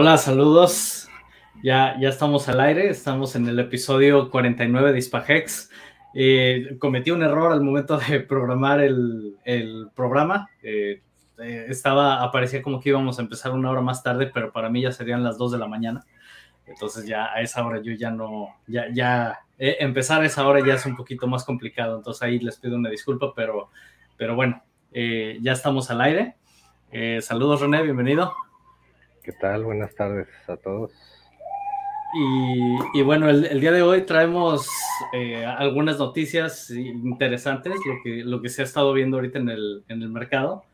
Hola, saludos. Ya, ya estamos al aire, estamos en el episodio 49 de Hispahex. Eh, cometí un error al momento de programar el, programa. Eh, eh, estaba, aparecía como que íbamos a empezar una hora más tarde, pero para mí ya serían las 2 de la mañana. Entonces ya a esa hora yo ya no, ya, ya empezar a esa hora ya es un poquito más complicado. Entonces ahí les pido una disculpa, pero, pero bueno, ya estamos al aire. saludos René, bienvenido. ¿Qué tal? Buenas tardes a todos. Y, bueno, el, día de hoy traemos eh, algunas noticias interesantes, lo que, lo que se ha estado viendo ahorita en el, en el mercado.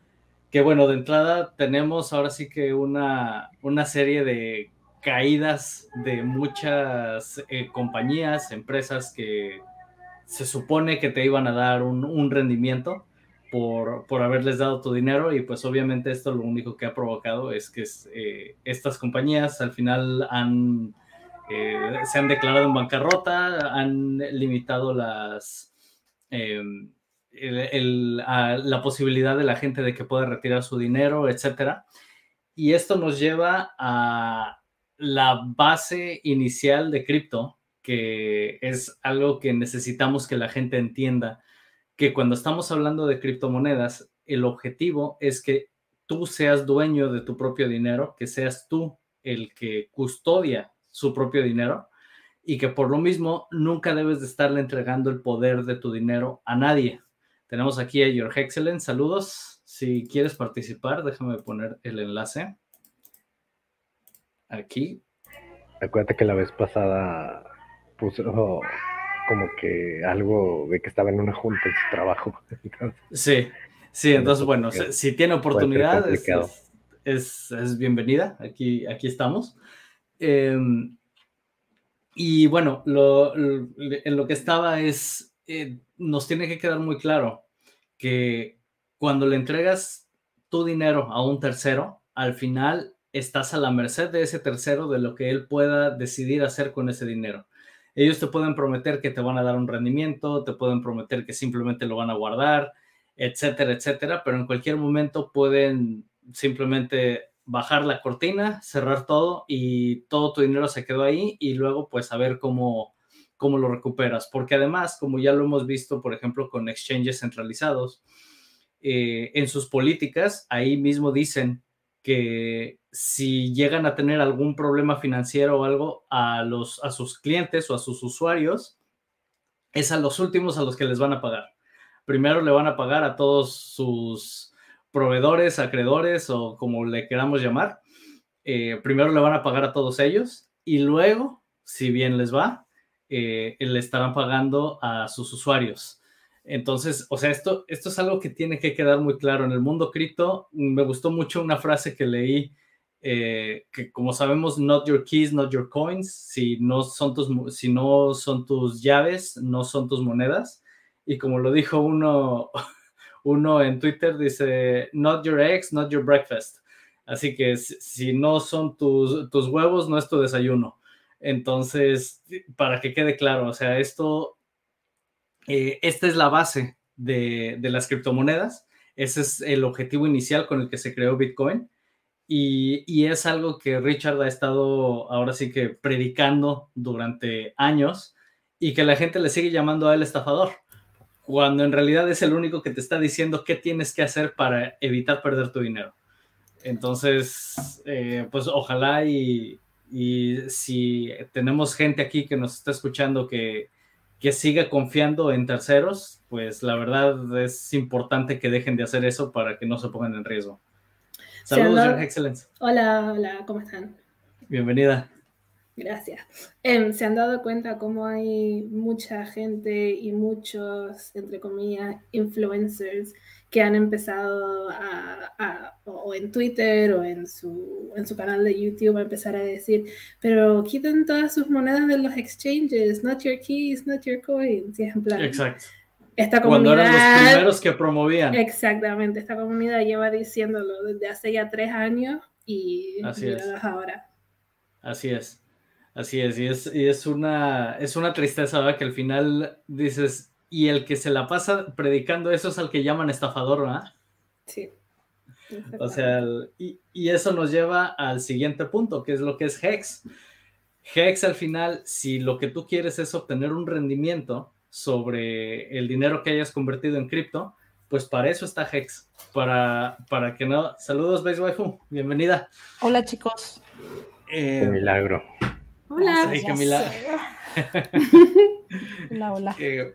Que bueno, de entrada tenemos ahora sí que una, una serie de caídas de muchas eh, compañías, empresas que se supone que te iban a dar un, un rendimiento por, haberles dado tu dinero y pues obviamente esto lo único que ha provocado es que eh, estas compañías al final han, eh, se han declarado en bancarrota, han limitado las, em, la posibilidad de la gente de que pueda retirar su dinero, etcétera. Y esto nos lleva a la base inicial de cripto, que es algo que necesitamos que la gente entienda que cuando estamos hablando de criptomonedas, el objetivo es que tú seas dueño de tu propio dinero, que seas tú el que custodia su propio dinero y que por lo mismo nunca debes de estarle entregando el poder de tu dinero a nadie. Tenemos aquí a Your Excellence, saludos. Si quieres participar, déjame poner el enlace. Aquí. Acuérdate que la vez pasada puso como que algo de que estaba en una junta en su trabajo. sí, sí, entonces bueno, si, tiene oportunidad es, es, bienvenida, aquí, aquí estamos. Em, y bueno, lo, en lo que estaba es, eh, nos tiene que quedar muy claro que cuando le entregas tu dinero a un tercero, al final estás a la merced de ese tercero de lo que él pueda decidir hacer con ese dinero. Ellos te pueden prometer que te van a dar un rendimiento, te pueden prometer que simplemente lo van a guardar, etcétera, etcétera, pero en cualquier momento pueden simplemente bajar la cortina, cerrar todo y todo tu dinero se quedó ahí y luego pues a ver cómo, cómo lo recuperas. Porque además, como ya lo hemos visto, por ejemplo, con exchanges centralizados, eh, en sus políticas, ahí mismo dicen que si llegan a tener algún problema financiero o algo a, los, a sus clientes o a sus usuarios, es a los últimos a los que les van a pagar. Primero le van a pagar a todos sus proveedores, acreedores o como le queramos llamar. Eh, primero le van a pagar a todos ellos y luego, si bien les va, eh, le estarán pagando a sus usuarios. Entonces, o sea, esto, esto es algo que tiene que quedar muy claro. En el mundo cripto, me gustó mucho una frase que leí, eh, que como sabemos, not your keys, not your coins. Si no, son tus, si no son tus llaves, no son tus monedas. Y como lo dijo uno, uno en Twitter, dice, not your eggs, not your breakfast. Así que si no son tus, tus huevos, no es tu desayuno. Entonces, para que quede claro, o sea, esto eh, esta es la base de, las criptomonedas. Ese es el objetivo inicial con el que se creó Bitcoin. Y, es algo que Richard ha estado ahora sí que predicando durante años y que la gente le sigue llamando a él estafador, cuando en realidad es el único que te está diciendo qué tienes que hacer para evitar perder tu dinero. Entonces, eh, pues ojalá y, y si tenemos gente aquí que nos está escuchando que, que siga confiando en terceros, pues la verdad es importante que dejen de hacer eso para que no se pongan en riesgo. Saludos, Your Excellence. Hola, hola, ¿cómo están? Bienvenida. Gracias. Em, ¿Se han dado cuenta cómo hay mucha gente y muchos, entre comillas, influencers que han empezado a, o en Twitter o en su, en su canal de YouTube a empezar a decir, pero quiten todas sus monedas de los exchanges, not your keys, not your coins. Exacto. Esta comunidad, Cuando eran los primeros que promovían. Exactamente, esta comunidad lleva diciéndolo desde hace ya tres años y Así es. ahora. Así es. Así es, y es, y es, una, es una tristeza, ¿verdad? Que al final dices, y el que se la pasa predicando eso es al que llaman estafador, ¿verdad? Sí. O sea, y, y, eso nos lleva al siguiente punto, que es lo que es Hex. Hex al final, si lo que tú quieres es obtener un rendimiento sobre el dinero que hayas convertido en cripto, pues para eso está Hex, para, para que no... Saludos, Base Waifu, bienvenida. Hola, chicos. Eh, qué milagro. Hola. qué milagro. hola, hola. Eh,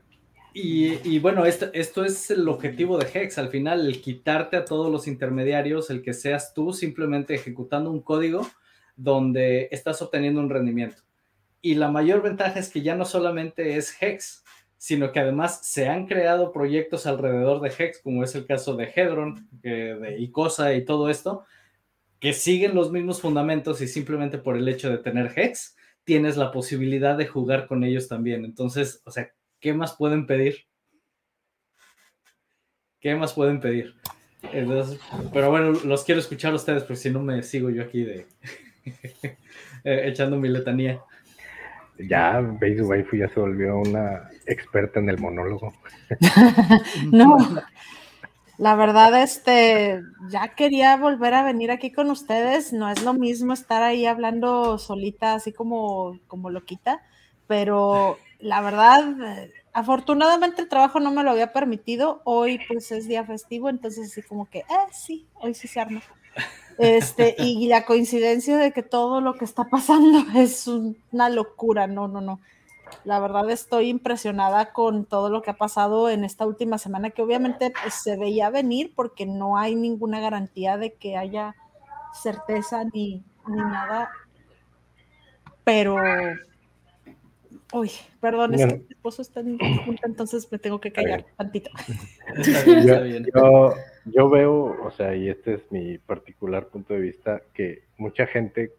y, bueno, esto, esto es el objetivo de Hex, al final, el quitarte a todos los intermediarios, el que seas tú simplemente ejecutando un código donde estás obteniendo un rendimiento. Y la mayor ventaja es que ya no solamente es Hex, sino que además se han creado proyectos alrededor de Hex, como es el caso de Hedron, de Icosa y todo esto, que siguen los mismos fundamentos y simplemente por el hecho de tener Hex, tienes la posibilidad de jugar con ellos también. Entonces, o sea, ¿qué más pueden pedir? ¿Qué más pueden pedir? pero bueno, los quiero escuchar a ustedes, porque si no me sigo yo aquí de eh, echando mi letanía. Ya, Base Waifu ya se volvió una experta en el monólogo. no, la verdad, este, ya quería volver a venir aquí con ustedes. No es lo mismo estar ahí hablando solita, así como, como loquita, pero la verdad, afortunadamente el trabajo no me lo había permitido. Hoy pues es día festivo, entonces así como que, eh, sí, hoy sí se arma. Este, y la coincidencia de que todo lo que está pasando es una locura, no, no, no. La verdad estoy impresionada con todo lo que ha pasado en esta última semana, que obviamente pues, se veía venir porque no hay ninguna garantía de que haya certeza ni, ni nada. Pero Uy, perdón, es que mi esposo está en junta, entonces me tengo que callar tantito. yo, yo, veo, o sea, y este es mi particular punto de vista, que mucha gente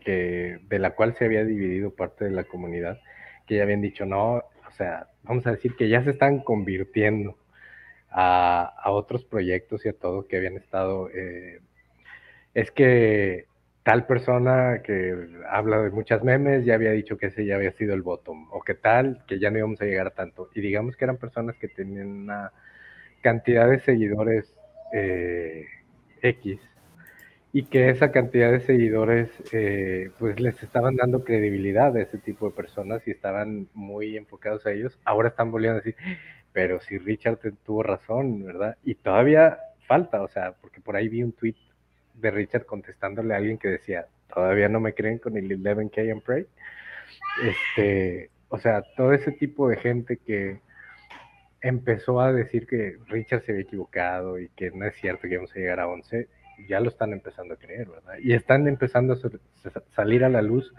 que de la cual se había dividido parte de la comunidad, que ya habían dicho, no, o sea, vamos a decir que ya se están convirtiendo a, a otros proyectos y a todo que habían estado. Eh, es que tal persona que habla de muchas memes ya había dicho que ese ya había sido el bottom, o que tal, que ya no íbamos a llegar a tanto. Y digamos que eran personas que tenían una cantidad de seguidores eh, X, y que esa cantidad de seguidores eh, pues les estaban dando credibilidad a ese tipo de personas y estaban muy enfocados a ellos. Ahora están volviendo a decir, pero si Richard tuvo razón, ¿verdad? Y todavía falta, o sea, porque por ahí vi un tweet de Richard contestándole a alguien que decía, todavía no me creen con el 11K and Pray. Este, o sea, todo ese tipo de gente que empezó a decir que Richard se había equivocado y que no es cierto que íbamos a llegar a 11, ya lo están empezando a creer, ¿verdad? Y están empezando a salir a la luz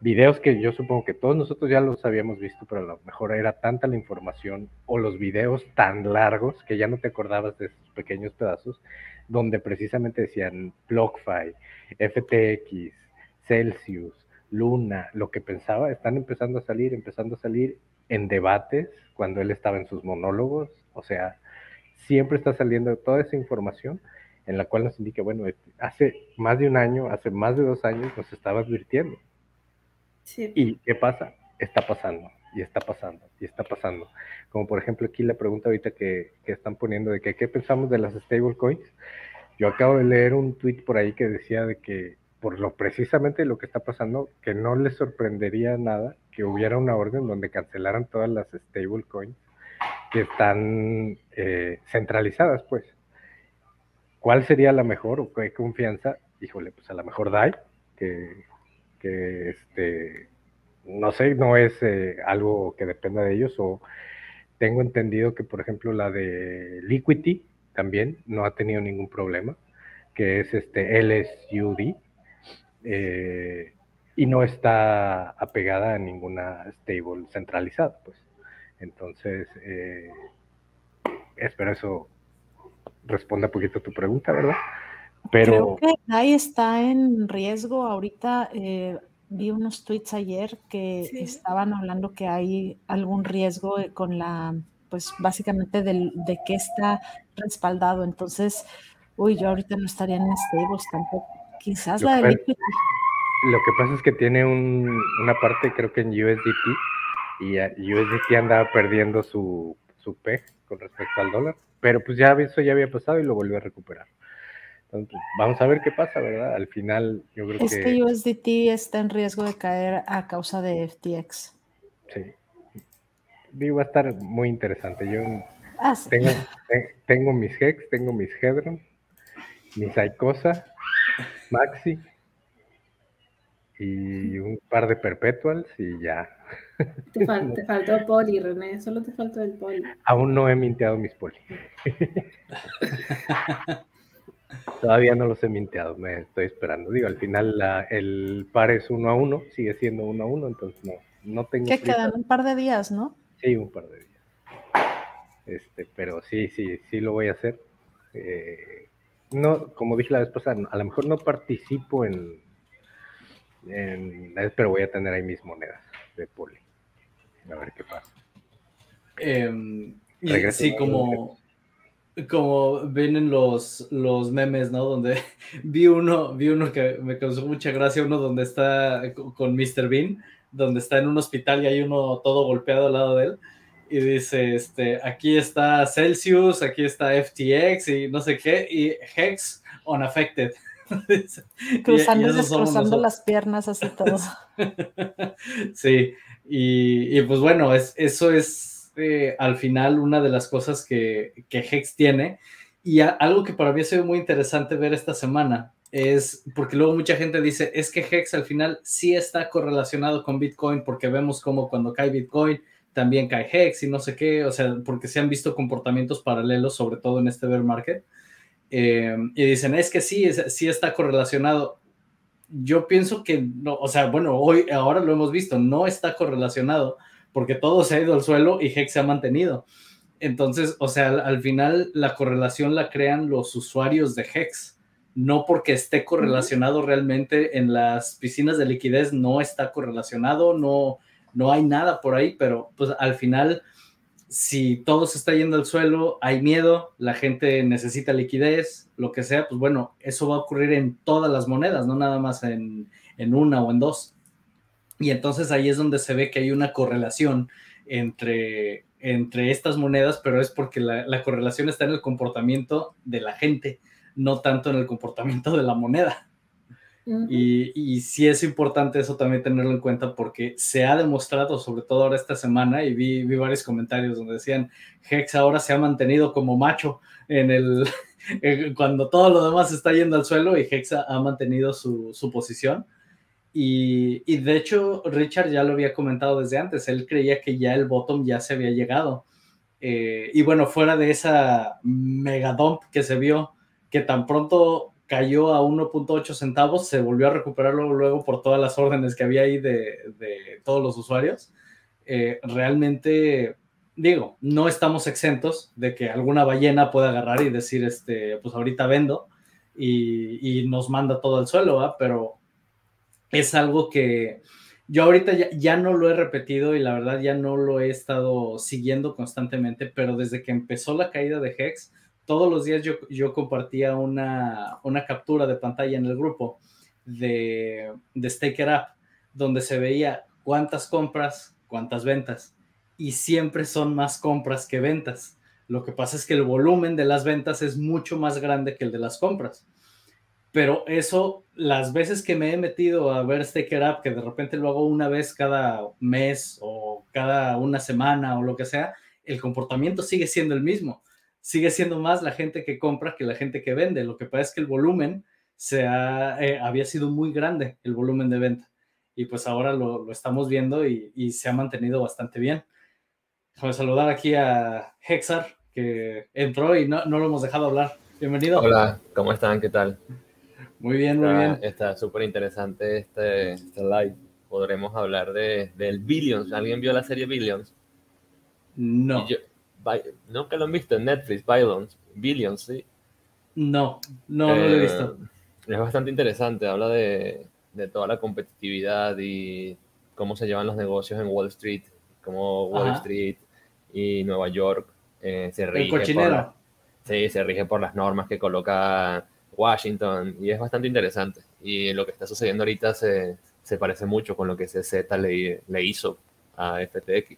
videos que yo supongo que todos nosotros ya los habíamos visto, pero a lo mejor era tanta la información o los videos tan largos que ya no te acordabas de esos pequeños pedazos donde precisamente decían BlockFi, FTX, Celsius, Luna, lo que pensaba, están empezando a salir, empezando a salir en debates cuando él estaba en sus monólogos, o sea, siempre está saliendo toda esa información en la cual nos indica, bueno, hace más de un año, hace más de dos años nos estaba advirtiendo. ¿Y qué pasa? Está pasando y está pasando, y está pasando. Como por ejemplo aquí la pregunta ahorita que, que están poniendo de qué pensamos de las stablecoins. Yo acabo de leer un tweet por ahí que decía de que por lo precisamente lo que está pasando, que no les sorprendería nada que hubiera una orden donde cancelaran todas las stablecoins que están eh, centralizadas, pues. ¿Cuál sería la mejor o qué confianza? Híjole, pues a la mejor DAI, que, que este, no sé, no es eh, algo que dependa de ellos o tengo entendido que, por ejemplo, la de Liquidity también no ha tenido ningún problema, que es este LSUD, eh, y no está apegada a ninguna stable centralizada, pues. Entonces, eh, espero eso responda un poquito a tu pregunta, ¿verdad? Pero... Creo que está en riesgo ahorita. Vi unos tweets ayer que estaban hablando que hay algún riesgo con la, pues básicamente del, de que está respaldado. Entonces, uy, yo ahorita no estaría en stables tampoco. Quizás la de Lo que pasa es que tiene un, una parte, creo que en USDT, y USDT andaba perdiendo su, su PEG con respecto al dólar, pero pues ya eso ya había pasado y lo volvió a recuperar. Entonces, vamos a ver qué pasa, ¿verdad? Al final, yo creo es que... USDT está en riesgo de caer a causa de FTX. Sí. Digo, va a estar muy interesante. Yo ah, tengo, tengo mis Hex, tengo mis Hedron, mis Icosa, Maxi y un par de Perpetuals y ya. Te, faltó poli, René, solo te faltó el poli. Aún no he minteado mis poli. Todavía no los he minteado, me estoy esperando. Digo, al final el par es uno a uno, sigue siendo uno a uno, entonces no, no tengo. Que quedan un par de días, ¿no? Sí, un par de días. Este, pero sí, sí, sí lo voy a hacer. Eh, no, como dije la vez pasada, a lo mejor no participo en, en, pero voy a tener ahí mis monedas de poli. A ver qué pasa. Eh, sí, como, como ven los, los memes, ¿no? Donde vi uno, vi uno que me causó mucha gracia, uno donde está con Mr. Bean, donde está en un hospital y hay uno todo golpeado al lado de él. Y dice, este, aquí está Celsius, aquí está FTX y no sé qué, y Hex unaffected. Cruzando, las piernas así todo. sí, y, pues bueno, es, eso es eh, al final una de las cosas que, Hex tiene. Y algo que para mí ha sido muy interesante ver esta semana es porque luego mucha gente dice, es que Hex al final sí está correlacionado con Bitcoin porque vemos como cuando cae Bitcoin también cae Hex y no sé qué, o sea, porque se han visto comportamientos paralelos, sobre todo en este bear market. Eh, y dicen, es que sí, sí está correlacionado. Yo pienso que no, o sea, bueno, hoy, ahora lo hemos visto, no está correlacionado porque todo se ha ido al suelo y Hex se ha mantenido. Entonces, o sea, al, final la correlación la crean los usuarios de Hex, no porque esté correlacionado realmente en las piscinas de liquidez, no está correlacionado, no, no hay nada por ahí, pero pues al final si todo se está yendo al suelo, hay miedo, la gente necesita liquidez, lo que sea, pues bueno, eso va a ocurrir en todas las monedas, no nada más en, una o en dos. Y entonces ahí es donde se ve que hay una correlación entre, entre estas monedas, pero es porque la, la correlación está en el comportamiento de la gente, no tanto en el comportamiento de la moneda y, y, sí es importante eso también tenerlo en cuenta porque se ha demostrado, sobre todo ahora esta semana, y vi, vi varios comentarios donde decían, Hex ahora se ha mantenido como macho en el, cuando todo lo demás está yendo al suelo y Hex ha, mantenido su, su posición. Y, de hecho, Richard ya lo había comentado desde antes, él creía que ya el bottom ya se había llegado. Eh, y bueno, fuera de esa mega dump que se vio, que tan pronto cayó a 1.8 centavos, se volvió a recuperarlo luego por todas las órdenes que había ahí de, todos los usuarios. Eh, realmente, digo, no estamos exentos de que alguna ballena pueda agarrar y decir, este, pues ahorita vendo y, nos manda todo al suelo, pero es algo que yo ahorita ya, ya, no lo he repetido y la verdad ya no lo he estado siguiendo constantemente, pero desde que empezó la caída de Hex, todos los días yo, yo compartía una, una, captura de pantalla en el grupo de, de Staker Up, donde se veía cuántas compras, cuántas ventas, y siempre son más compras que ventas. Lo que pasa es que el volumen de las ventas es mucho más grande que el de las compras. Pero eso, las veces que me he metido a ver Staker Up, que de repente lo hago una vez cada mes o cada una semana o lo que sea, el comportamiento sigue siendo el mismo sigue siendo más la gente que compra que la gente que vende. Lo que pasa es que el volumen se eh, había sido muy grande, el volumen de venta. Y pues ahora lo, estamos viendo y, se ha mantenido bastante bien. Déjame saludar aquí a Hexar, que entró y no, lo hemos dejado hablar. Bienvenido. Hola, ¿cómo están? ¿Qué tal? Muy bien, muy bien. Está súper interesante este, este, live. Podremos hablar de, del Billions. ¿Alguien vio la serie Billions? No. Nunca lo han visto en Netflix, Billions, Billions ¿sí? No, no, no lo he visto. Eh, es bastante interesante, habla de, de, toda la competitividad y cómo se llevan los negocios en Wall Street, cómo Wall Street y Nueva York eh, se rige. Por, sí, se rige por las normas que coloca Washington y es bastante interesante. Y lo que está sucediendo ahorita se, se parece mucho con lo que CZ le, le hizo a FTX.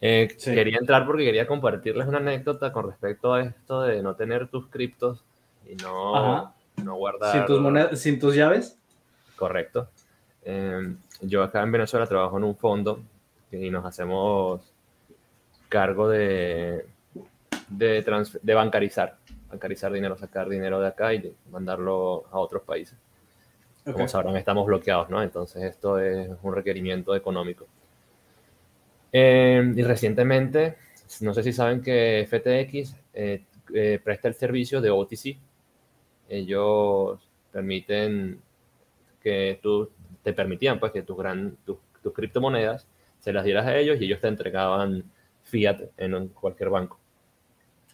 Eh, quería entrar porque quería compartirles una anécdota con respecto a esto de no tener tus criptos y no, no guardar. ¿Sin tus, monedas, ¿Sin tus llaves? Correcto. Em, yo acá en Venezuela trabajo en un fondo y nos hacemos cargo de, de, de bancarizar, bancarizar dinero, sacar dinero de acá y mandarlo a otros países. Como sabrán, estamos bloqueados, ¿no? Entonces esto es un requerimiento económico. Em, y recientemente, no sé si saben que FTX eh, eh, presta el servicio de OTC. Ellos permiten que tú, te permitían pues que tus, gran, tus, criptomonedas se las dieras a ellos y ellos te entregaban fiat en cualquier banco.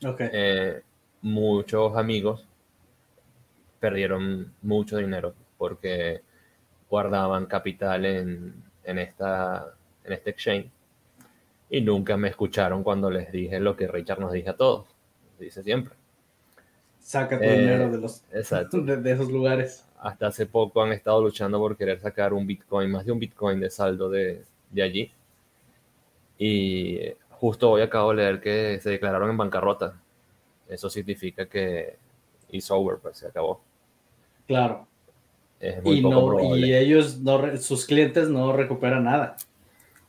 Okay. Eh, muchos amigos perdieron mucho dinero porque guardaban capital en, en, esta, en este exchange y nunca me escucharon cuando les dije lo que Richard nos dice a todos, dice siempre. Saca tu dinero de, los, De, esos lugares. Hasta hace poco han estado luchando por querer sacar un Bitcoin, más de un Bitcoin de saldo de, de allí. Y justo hoy acabo de leer que se declararon en bancarrota. Eso significa que it's over, pues se acabó. Claro. y, no, y ellos, no, sus clientes no recuperan nada.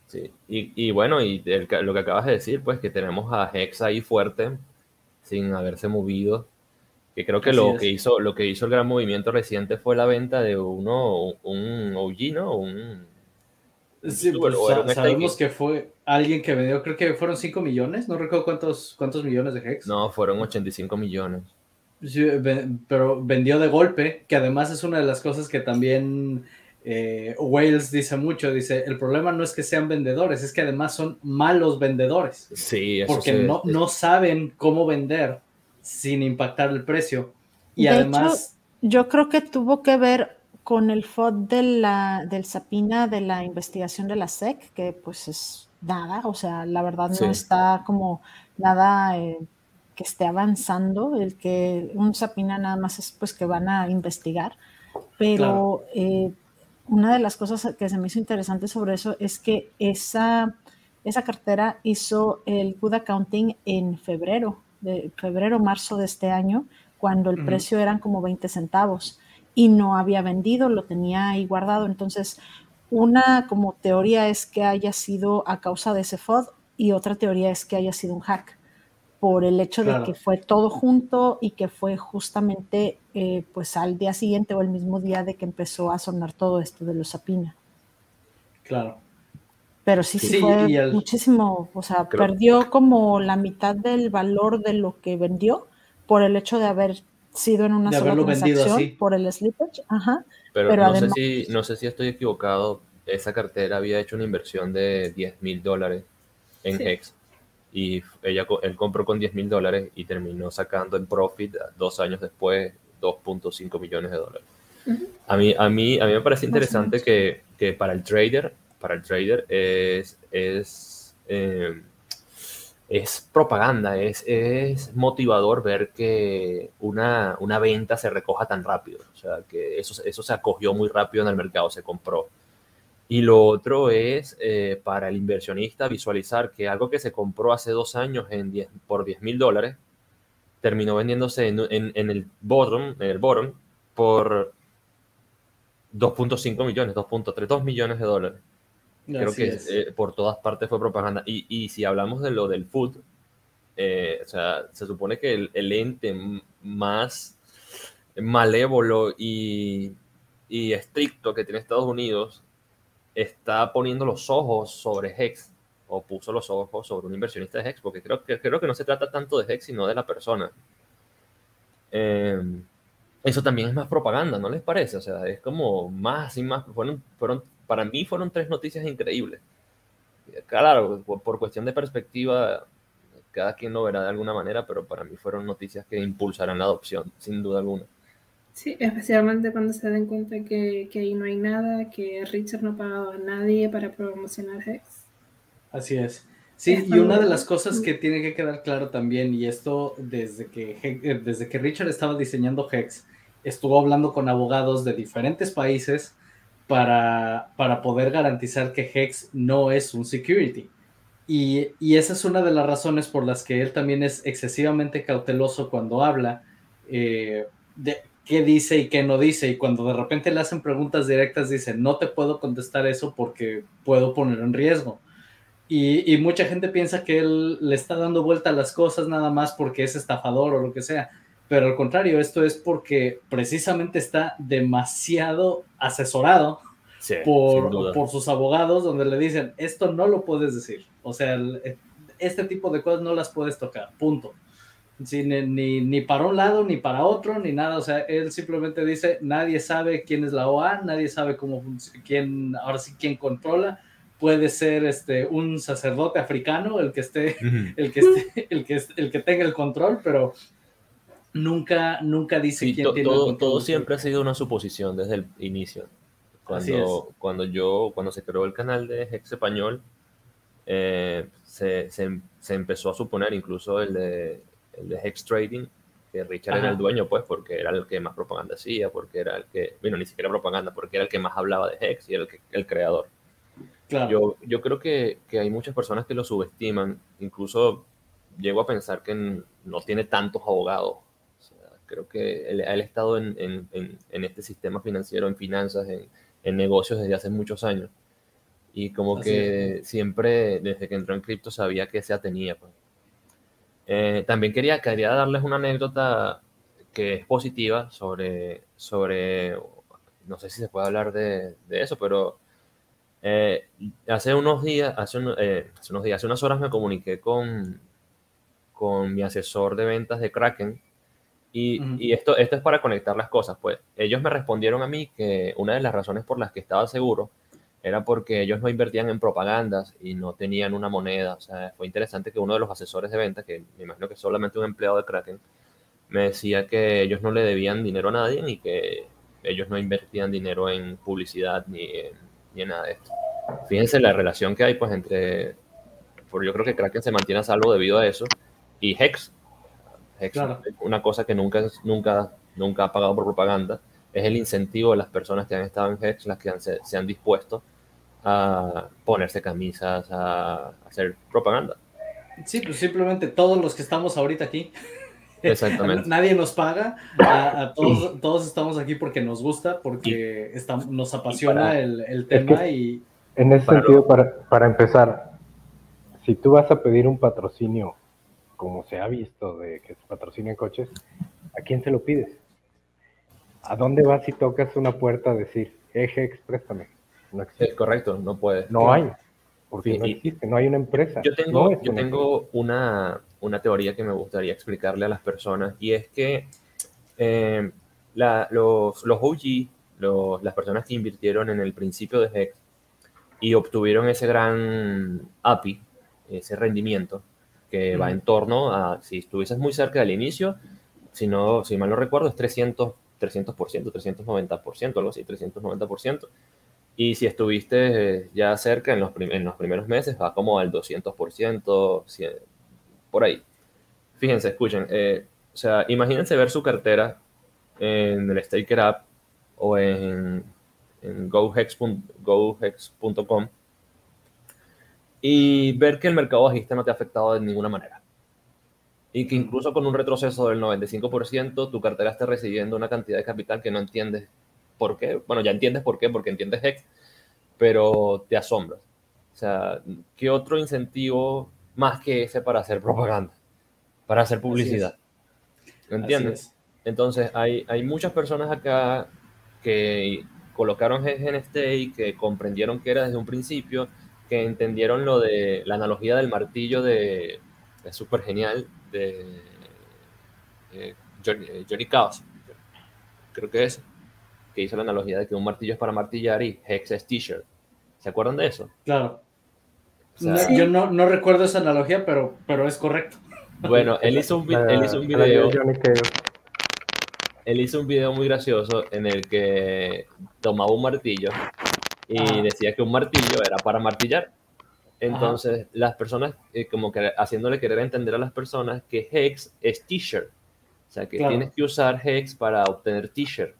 Sí, y, y bueno, y lo que acabas de decir, pues que tenemos a Hex ahí fuerte, sin haberse movido. Que creo que lo que, hizo, lo que hizo el gran movimiento reciente fue la venta de uno, un OG, ¿no? Un, sí, pues, sabemos que fue alguien que vendió, creo que fueron 5 millones, no recuerdo cuántos, cuántos millones de Hex. No, fueron 85 millones. Sí, pero vendió de golpe, que además es una de las cosas que también eh, Wales dice mucho, dice, el problema no es que sean vendedores, es que además son malos vendedores. Sí, Porque no, no saben cómo vender sin impactar el precio. Y además... yo creo que tuvo que ver con el FOD de la, del SAPINA de la investigación de la SEC, que pues es nada, o sea, la verdad no está como nada eh, que esté avanzando, el que un SAPINA nada más es pues que van a investigar, pero... Eh, una de las cosas que se me hizo interesante sobre eso es que esa, esa cartera hizo el good accounting en febrero, de febrero, marzo de este año, cuando el precio eran como 20 centavos y no había vendido, lo tenía ahí guardado. Entonces, una como teoría es que haya sido a causa de ese FOD y otra teoría es que haya sido un hack por el hecho de que fue todo junto y que fue justamente eh, pues al día siguiente o el mismo día de que empezó a sonar todo esto de los Sapina. Claro. Pero sí, sí, fue muchísimo, o sea, perdió como la mitad del valor de lo que vendió por el hecho de haber sido en una sola transacción por el slippage. Ajá. Pero, no, sé si, no sé si estoy equivocado, esa cartera había hecho una inversión de 10 mil dólares en Hex y ella, él compró con 10 mil dólares y terminó sacando en profit dos años después 2.5 millones de dólares. a, mí, a, mí, a mí me parece interesante que, que, para el trader, para el trader es, es, eh, es propaganda, es, es motivador ver que una, una venta se recoja tan rápido. O sea, que eso, eso se acogió muy rápido en el mercado, se compró. Y lo otro es eh, para el inversionista visualizar que algo que se compró hace dos años en por 10 mil dólares terminó vendiéndose en, en, el bottom, en el bottom por 2.5 millones, 2.3, 2 millones de dólares. Creo que eh, por todas partes fue propaganda. Y, y, si hablamos de lo del food, eh, o sea, se supone que el, el ente más malévolo y, y estricto que tiene Estados Unidos está poniendo los ojos sobre Hex o puso los ojos sobre un inversionista de Hex, porque creo que, creo que no se trata tanto de Hex, sino de la persona. Em, eso también es más propaganda, ¿no les parece? O sea, es como más y más. Fueron, fueron, para mí fueron tres noticias increíbles. Claro, por, por cuestión de perspectiva, cada quien lo verá de alguna manera, pero para mí fueron noticias que impulsarán la adopción, sin duda alguna. Sí, especialmente cuando se den cuenta que, que ahí no hay nada, que Richard no pagaba a nadie para promocionar Hex. Así es. Sí, y una de las cosas que tiene que quedar claro también, y esto desde que, eh, desde que Richard estaba diseñando Hex, estuvo hablando con abogados de diferentes países para, para poder garantizar que Hex no es un security. Y, y, esa es una de las razones por las que él también es excesivamente cauteloso cuando habla. Eh, de qué dice y qué no dice. Y cuando de repente le hacen preguntas directas, dice, no te puedo contestar eso porque puedo poner en riesgo. Y, y, mucha gente piensa que él le está dando vuelta a las cosas nada más porque es estafador o lo que sea. Pero al contrario, esto es porque precisamente está demasiado asesorado por, por, sus abogados, donde le dicen, esto no lo puedes decir. O sea, este tipo de cosas no las puedes tocar, punto. ni, ni, para un lado, ni para otro, ni nada. O sea, él simplemente dice, nadie sabe quién es la OA, nadie sabe cómo quién, ahora sí, quién controla. Puede ser este, un sacerdote africano el que esté, el que esté, el que, el que tenga el control, pero nunca, nunca dice quién tiene todo. Todo siempre ha sido una suposición desde el inicio. Cuando, cuando yo, cuando se creó el canal de Hex Español, eh, se, se, se, empezó a suponer incluso el de, el de Hex Trading, que Richard era el dueño, pues, porque era el que más propaganda hacía, porque era el que, bueno, ni siquiera propaganda, porque era el que más hablaba de Hex y era el, el creador. Claro. Yo, yo creo que, que hay muchas personas que lo subestiman, incluso llego a pensar que no tiene tantos abogados Creo que él, ha estado en, en, en, este sistema financiero, en finanzas, en, negocios desde hace muchos años. Y como que siempre, desde que entró en cripto, sabía que se atenía. Pues. Eh, también quería, quería darles una anécdota que es positiva sobre, sobre no sé si se puede hablar de, de eso, pero eh, hace unos días, hace, eh, hace, unos días, hace unas horas me comuniqué con, con mi asesor de ventas de Kraken y, esto, esto es para conectar las cosas, pues ellos me respondieron a mí que una de las razones por las que estaba seguro era porque ellos no invertían en propagandas y no tenían una moneda. O sea, fue interesante que uno de los asesores de venta, que me imagino que es solamente un empleado de Kraken, me decía que ellos no le debían dinero a nadie ni que ellos no invertían dinero en publicidad ni en, ni en nada de esto. Fíjense la relación que hay pues entre, por yo creo que Kraken se mantiene a salvo debido a eso, y Hex, una cosa que nunca, nunca, nunca ha pagado por propaganda es el incentivo de las personas que han estado en Hex, las que se, han dispuesto a ponerse camisas, a, hacer propaganda. Sí, pues simplemente todos los que estamos ahorita aquí. Exactamente. Nadie nos paga, a, todos, todos, estamos aquí porque nos gusta, porque nos apasiona el, el, tema y... En ese sentido, para, para empezar, si tú vas a pedir un patrocinio como se ha visto de que se patrocinen coches, ¿a quién se lo pides? ¿A dónde vas si tocas una puerta a decir, eje, préstame? No existe. Es correcto, no puede. No hay, porque no existe, no hay una empresa. Yo tengo, yo tengo una, una, teoría que me gustaría explicarle a las personas y es que eh, los, los OG, los, las personas que invirtieron en el principio de Hex y obtuvieron ese gran API, ese rendimiento, que va en torno a, si estuvieses muy cerca del inicio, si, no, si mal no recuerdo, es 300, 300%, 390%, algo así, 390%. Y si estuviste ya cerca en los, en los primeros meses, va como al 200%, por ahí. Fíjense, escuchen, eh, o sea, imagínense ver su cartera en el Staker App o en, en gohex.com y ver que el mercado bajista no te ha afectado de ninguna manera. Y que incluso con un retroceso del 95%, tu cartera esté recibiendo una cantidad de capital que no entiendes por qué. Bueno, ya entiendes por qué, porque entiendes HEX, pero te asombras. O sea, ¿qué otro incentivo más que ese para hacer propaganda? Para hacer publicidad. ¿Me entiendes? Entonces, hay, hay muchas personas acá que colocaron HEX en este y que comprendieron que era desde un principio que entendieron lo de la analogía del martillo de, es súper genial, de eh, Johnny, eh, Johnny Chaos, creo que es, que hizo la analogía de que un martillo es para martillar y Hex es t-shirt. ¿Se acuerdan de eso? Claro. Yo no, no, recuerdo esa analogía, pero, pero es correcto. Bueno, él hizo un, él hizo un video. Él hizo un video muy gracioso en el que tomaba un martillo y decía que un martillo era para martillar. Entonces, las personas, eh, como que haciéndole querer entender a las personas que Hex es t-shirt. O sea, que tienes que usar Hex para obtener t-shirt.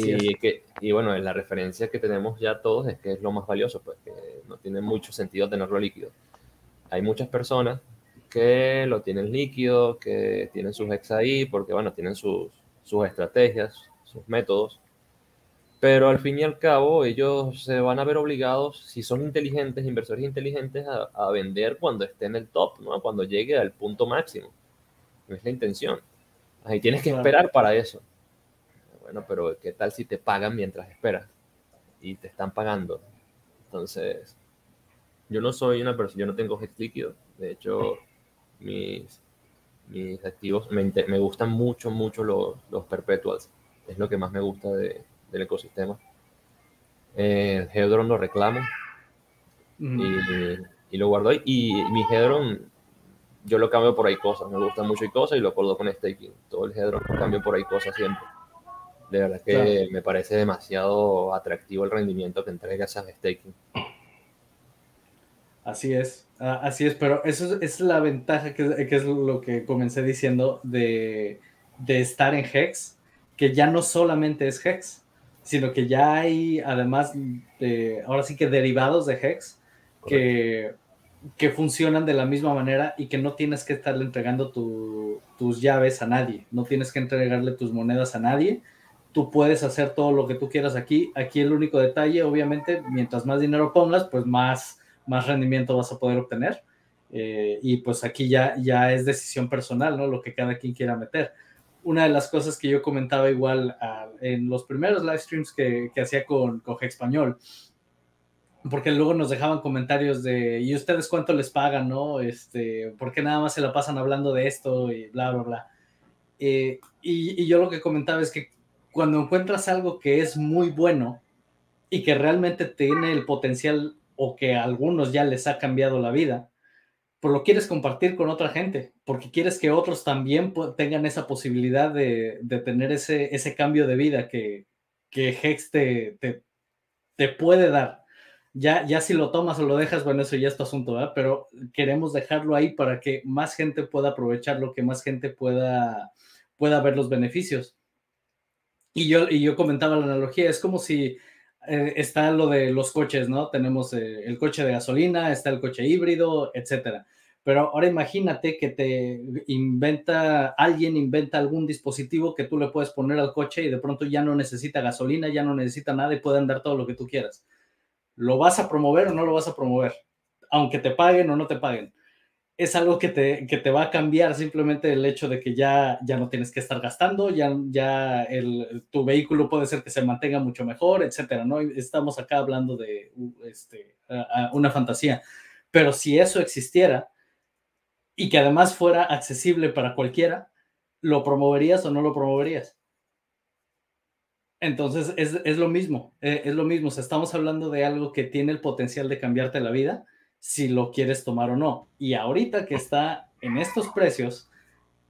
Y, que, y bueno, la referencia que tenemos ya todos es que es lo más valioso, pues que no tiene mucho sentido tenerlo líquido. Hay muchas personas que lo tienen líquido, que tienen sus Hex ahí, porque bueno, tienen sus, sus estrategias, sus métodos, pero al fin y al cabo ellos se van a ver obligados, si son inteligentes, inversores inteligentes, a, vender cuando esté en el top, ¿no? cuando llegue al punto máximo. es la intención. Ahí tienes que esperar para eso. Bueno, pero ¿qué tal si te pagan mientras esperas? Y te están pagando. Entonces, yo no soy una persona, yo no tengo hex líquido. De hecho, mis, mis activos me, me gustan mucho, mucho los, los perpetuals. Es lo que más me gusta de, del ecosistema. Eh, Hedron lo reclamo y, y, lo guardo ahí. Y mi Hedron, yo lo cambio por ahí cosas. Me gusta mucho y cosas y lo acuerdo con staking. Todo el Hedron lo cambio por ahí cosas siempre. De verdad que me parece demasiado atractivo el rendimiento que entrega esas staking. Así es, así es, pero eso es, la ventaja que, que, es lo que comencé diciendo de, de estar en Hex, que ya no solamente es Hex, sino que ya hay además, de, ahora sí que derivados de Hex que, que, funcionan de la misma manera y que no tienes que estarle entregando tus llaves a nadie, no tienes que entregarle tus monedas a nadie. Tú puedes hacer todo lo que tú quieras aquí. Aquí el único detalle, obviamente, mientras más dinero pongas, pues más, más rendimiento vas a poder obtener. Eh, y pues aquí ya, ya es decisión personal, ¿no? Lo que cada quien quiera meter una de las cosas que yo comentaba igual ah, en los primeros live streams que, que hacía con Coge Español, porque luego nos dejaban comentarios de, ¿y ustedes cuánto les pagan, no? Este, ¿Por qué nada más se la pasan hablando de esto y bla, bla, bla? Eh, y, y yo lo que comentaba es que cuando encuentras algo que es muy bueno y que realmente tiene el potencial o que a algunos ya les ha cambiado la vida, pues lo quieres compartir con otra gente, porque quieres que otros también tengan esa posibilidad de, tener ese, cambio de vida que, Hex te, puede dar. Ya, ya si lo tomas o lo dejas, bueno, eso ya es tu asunto, ¿verdad? Pero queremos dejarlo ahí para que más gente pueda aprovecharlo, que más gente pueda, pueda ver los beneficios. Y yo, y yo comentaba la analogía, es como si eh, está lo de los coches, ¿no? Tenemos eh, el coche de gasolina, está el coche híbrido, etcétera. Pero ahora imagínate que te inventa, alguien inventa algún dispositivo que tú le puedes poner al coche y de pronto ya no necesita gasolina, ya no necesita nada y puede andar todo lo que tú quieras. ¿Lo vas a promover o no lo vas a promover? Aunque te paguen o no te paguen. Es algo que te, que te va a cambiar simplemente el hecho de que ya, ya no tienes que estar gastando, ya, ya el, tu vehículo puede ser que se mantenga mucho mejor, etcétera, ¿no? Estamos acá hablando de este, una fantasía. Pero si eso existiera, y que además fuera accesible para cualquiera, ¿lo promoverías o no lo promoverías? Entonces es, lo mismo, eh, es lo mismo. estamos hablando de algo que tiene el potencial de cambiarte la vida, si lo quieres tomar o no. Y ahorita que está en estos precios,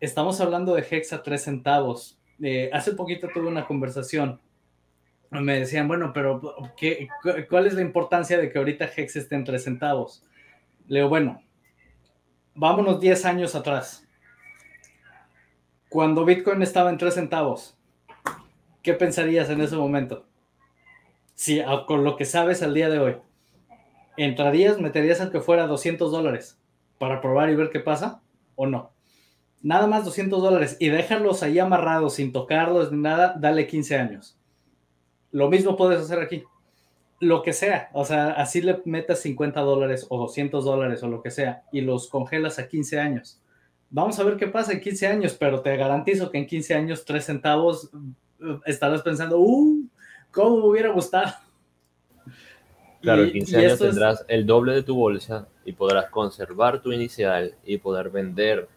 estamos hablando de Hex a 3 centavos. Eh, hace poquito tuve una conversación. Me decían, bueno, pero ¿qué, ¿cuál es la importancia de que ahorita Hex esté en 3 centavos? Leo, bueno, vámonos 10 años atrás. Cuando Bitcoin estaba en 3 centavos, ¿qué pensarías en ese momento? Si con lo que sabes al día de hoy, ¿entrarías, meterías aunque fuera 200 dólares para probar y ver qué pasa o no? Nada más 200 dólares y déjalos ahí amarrados sin tocarlos ni nada, dale 15 años. Lo mismo puedes hacer aquí lo que sea, o sea, así le metas 50 dólares o 200 dólares o lo que sea y los congelas a 15 años. Vamos a ver qué pasa en 15 años, pero te garantizo que en 15 años, 3 centavos, uh, estarás pensando, ¡uh! ¿Cómo me hubiera gustado? Claro, en 15 años tendrás el doble de tu bolsa y podrás conservar tu inicial y poder vender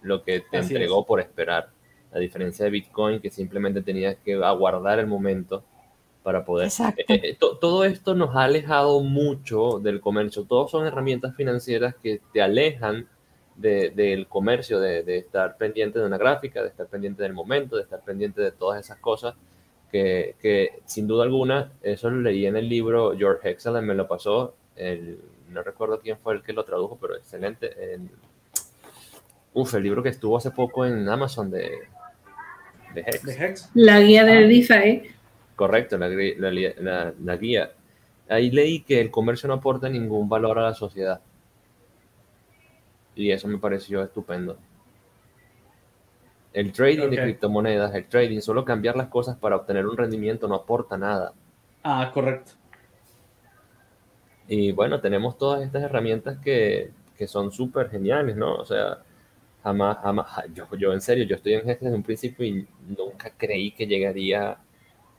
lo que te entregó por esperar. La diferencia de Bitcoin que simplemente tenías que aguardar el momento para poder... Eh, eh, todo esto nos ha alejado mucho del comercio. Todos son herramientas financieras que te alejan del comercio, de, estar pendiente de una gráfica, de estar pendiente del momento, de estar pendiente de todas esas cosas que, sin duda alguna, eso lo leí en el libro, George Hexel me lo pasó, el, no recuerdo quién fue el que lo tradujo, pero excelente. El, uf, el libro que estuvo hace poco en Amazon de, de Hex. La guía de ah. DeFi. Correcto, la, guía. Ahí leí que el comercio no aporta ningún valor a la sociedad. Y eso me pareció estupendo. El trading de criptomonedas, el trading, solo cambiar las cosas para obtener un rendimiento no aporta nada. Ah, correcto. Y bueno, tenemos todas estas herramientas que, que son súper geniales, ¿no? O sea, jamás, jamás, yo, yo en serio, yo estoy en este desde un principio y nunca creí que llegaría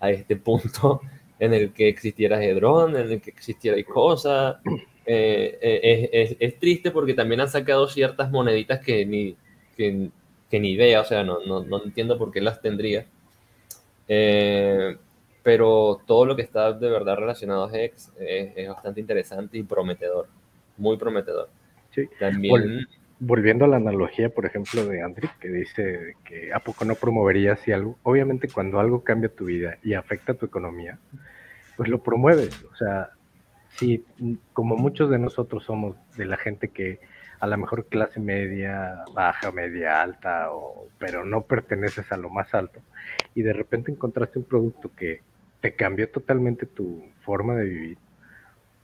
a este punto en el que existiera Hedron, en el que existiera cosas. Eh, eh, es, es, triste porque también han sacado ciertas moneditas que ni, que, que ni idea, o sea, no, no, no, entiendo por qué las tendría. Eh, pero todo lo que está de verdad relacionado a Hex es, es bastante interesante y prometedor, muy prometedor. Sí. También... Volviendo a la analogía, por ejemplo, de Andrick, que dice que a poco no promoverías si algo, obviamente cuando algo cambia tu vida y afecta tu economía, pues lo promueves. O sea, si como muchos de nosotros somos de la gente que a la mejor clase media, baja, media, alta, o, pero no perteneces a lo más alto, y de repente encontraste un producto que te cambió totalmente tu forma de vivir,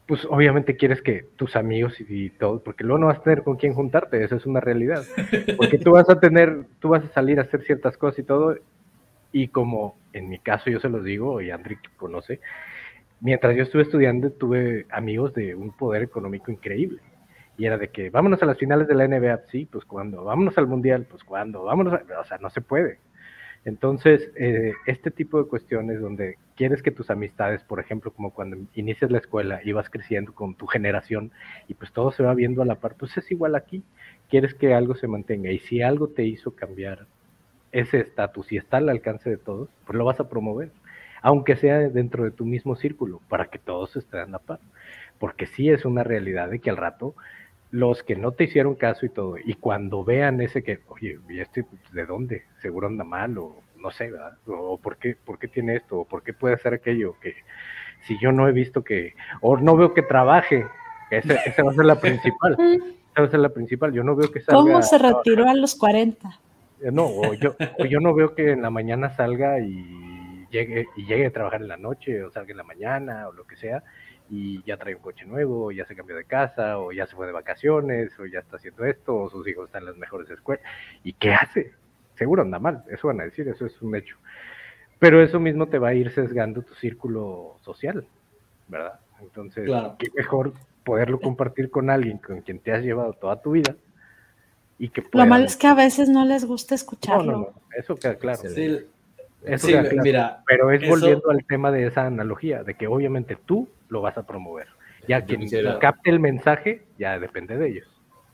pues obviamente quieres que tus amigos y, todo, porque luego no vas a tener con quién juntarte, eso es una realidad. Porque tú vas a tener, tú vas a salir a hacer ciertas cosas y todo, y como en mi caso yo se los digo, y Andrick conoce, mientras yo estuve estudiando tuve amigos de un poder económico increíble. Y era de que vámonos a las finales de la NBA, sí, pues cuando, vámonos al mundial, pues cuando, vámonos, a, o sea, no se puede. Entonces, eh, este tipo de cuestiones donde quieres que tus amistades, por ejemplo, como cuando inicias la escuela y vas creciendo con tu generación y pues todo se va viendo a la par, pues es igual aquí. Quieres que algo se mantenga y si algo te hizo cambiar ese estatus y está al alcance de todos, pues lo vas a promover, aunque sea dentro de tu mismo círculo, para que todos estén a la par. Porque sí es una realidad de que al rato los que no te hicieron caso y todo, y cuando vean ese que, oye, ¿y este de dónde? Seguro anda mal, o no sé, ¿verdad? O ¿por qué, por qué tiene esto? ¿O por qué puede hacer aquello? Que si yo no he visto que, o no veo que trabaje, esa, va a ser la principal. Esa va a ser la principal. Yo no veo que salga. ¿Cómo se retiró a los 40? Eh, no, o yo, o yo no veo que en la mañana salga y llegue, y llegue a trabajar en la noche, o salga en la mañana, o lo que sea y ya trae un coche nuevo, o ya se cambió de casa, o ya se fue de vacaciones, o ya está haciendo esto, o sus hijos están en las mejores escuelas. ¿Y qué hace? Seguro anda mal, eso van a decir, eso es un hecho. Pero eso mismo te va a ir sesgando tu círculo social, ¿verdad? Entonces, qué mejor poderlo compartir con alguien con quien te has llevado toda tu vida. Y que Lo malo es que a veces no les gusta escucharlo. No, no, no. eso queda claro. Sí. Eso mira, pero es volviendo al tema de esa analogía, de que obviamente tú lo vas a promover. Ya quien capte el mensaje, ya depende de ellos.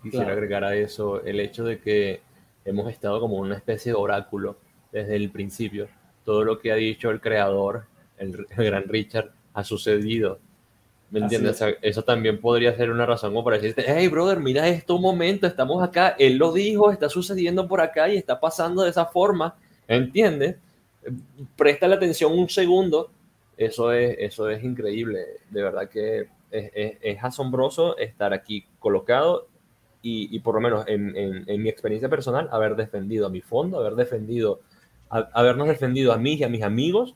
Quisiera agregar a eso el hecho de que hemos estado como una especie de oráculo desde el principio. Todo lo que ha dicho el creador, el, gran Richard, ha sucedido. ¿Me entiendes? eso también podría ser una razón como para decirte, hey, brother, mira esto un momento, estamos acá, él lo dijo, está sucediendo por acá y está pasando de esa forma, ¿entiendes? Presta la atención un segundo eso es, eso es increíble, de verdad que es, asombroso estar aquí colocado y, por lo menos en, mi experiencia personal, haber defendido a mi fondo, haber defendido, habernos defendido a mí y a mis amigos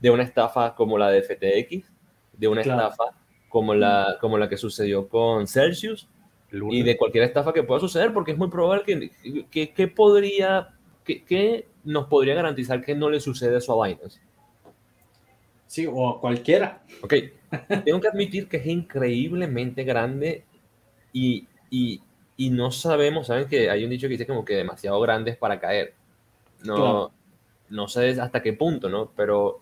de una estafa como la de FTX, de una estafa como la, como la que sucedió con Celsius y de cualquier estafa que pueda suceder, porque es muy probable que, que, podría, que, que, nos podría garantizar que no le sucede eso a Binance. Sí, o cualquiera. Ok, tengo que admitir que es increíblemente grande y, y, y, no sabemos, ¿saben? Que hay un dicho que dice como que demasiado grandes para caer. No, no sé hasta qué punto, ¿no? Pero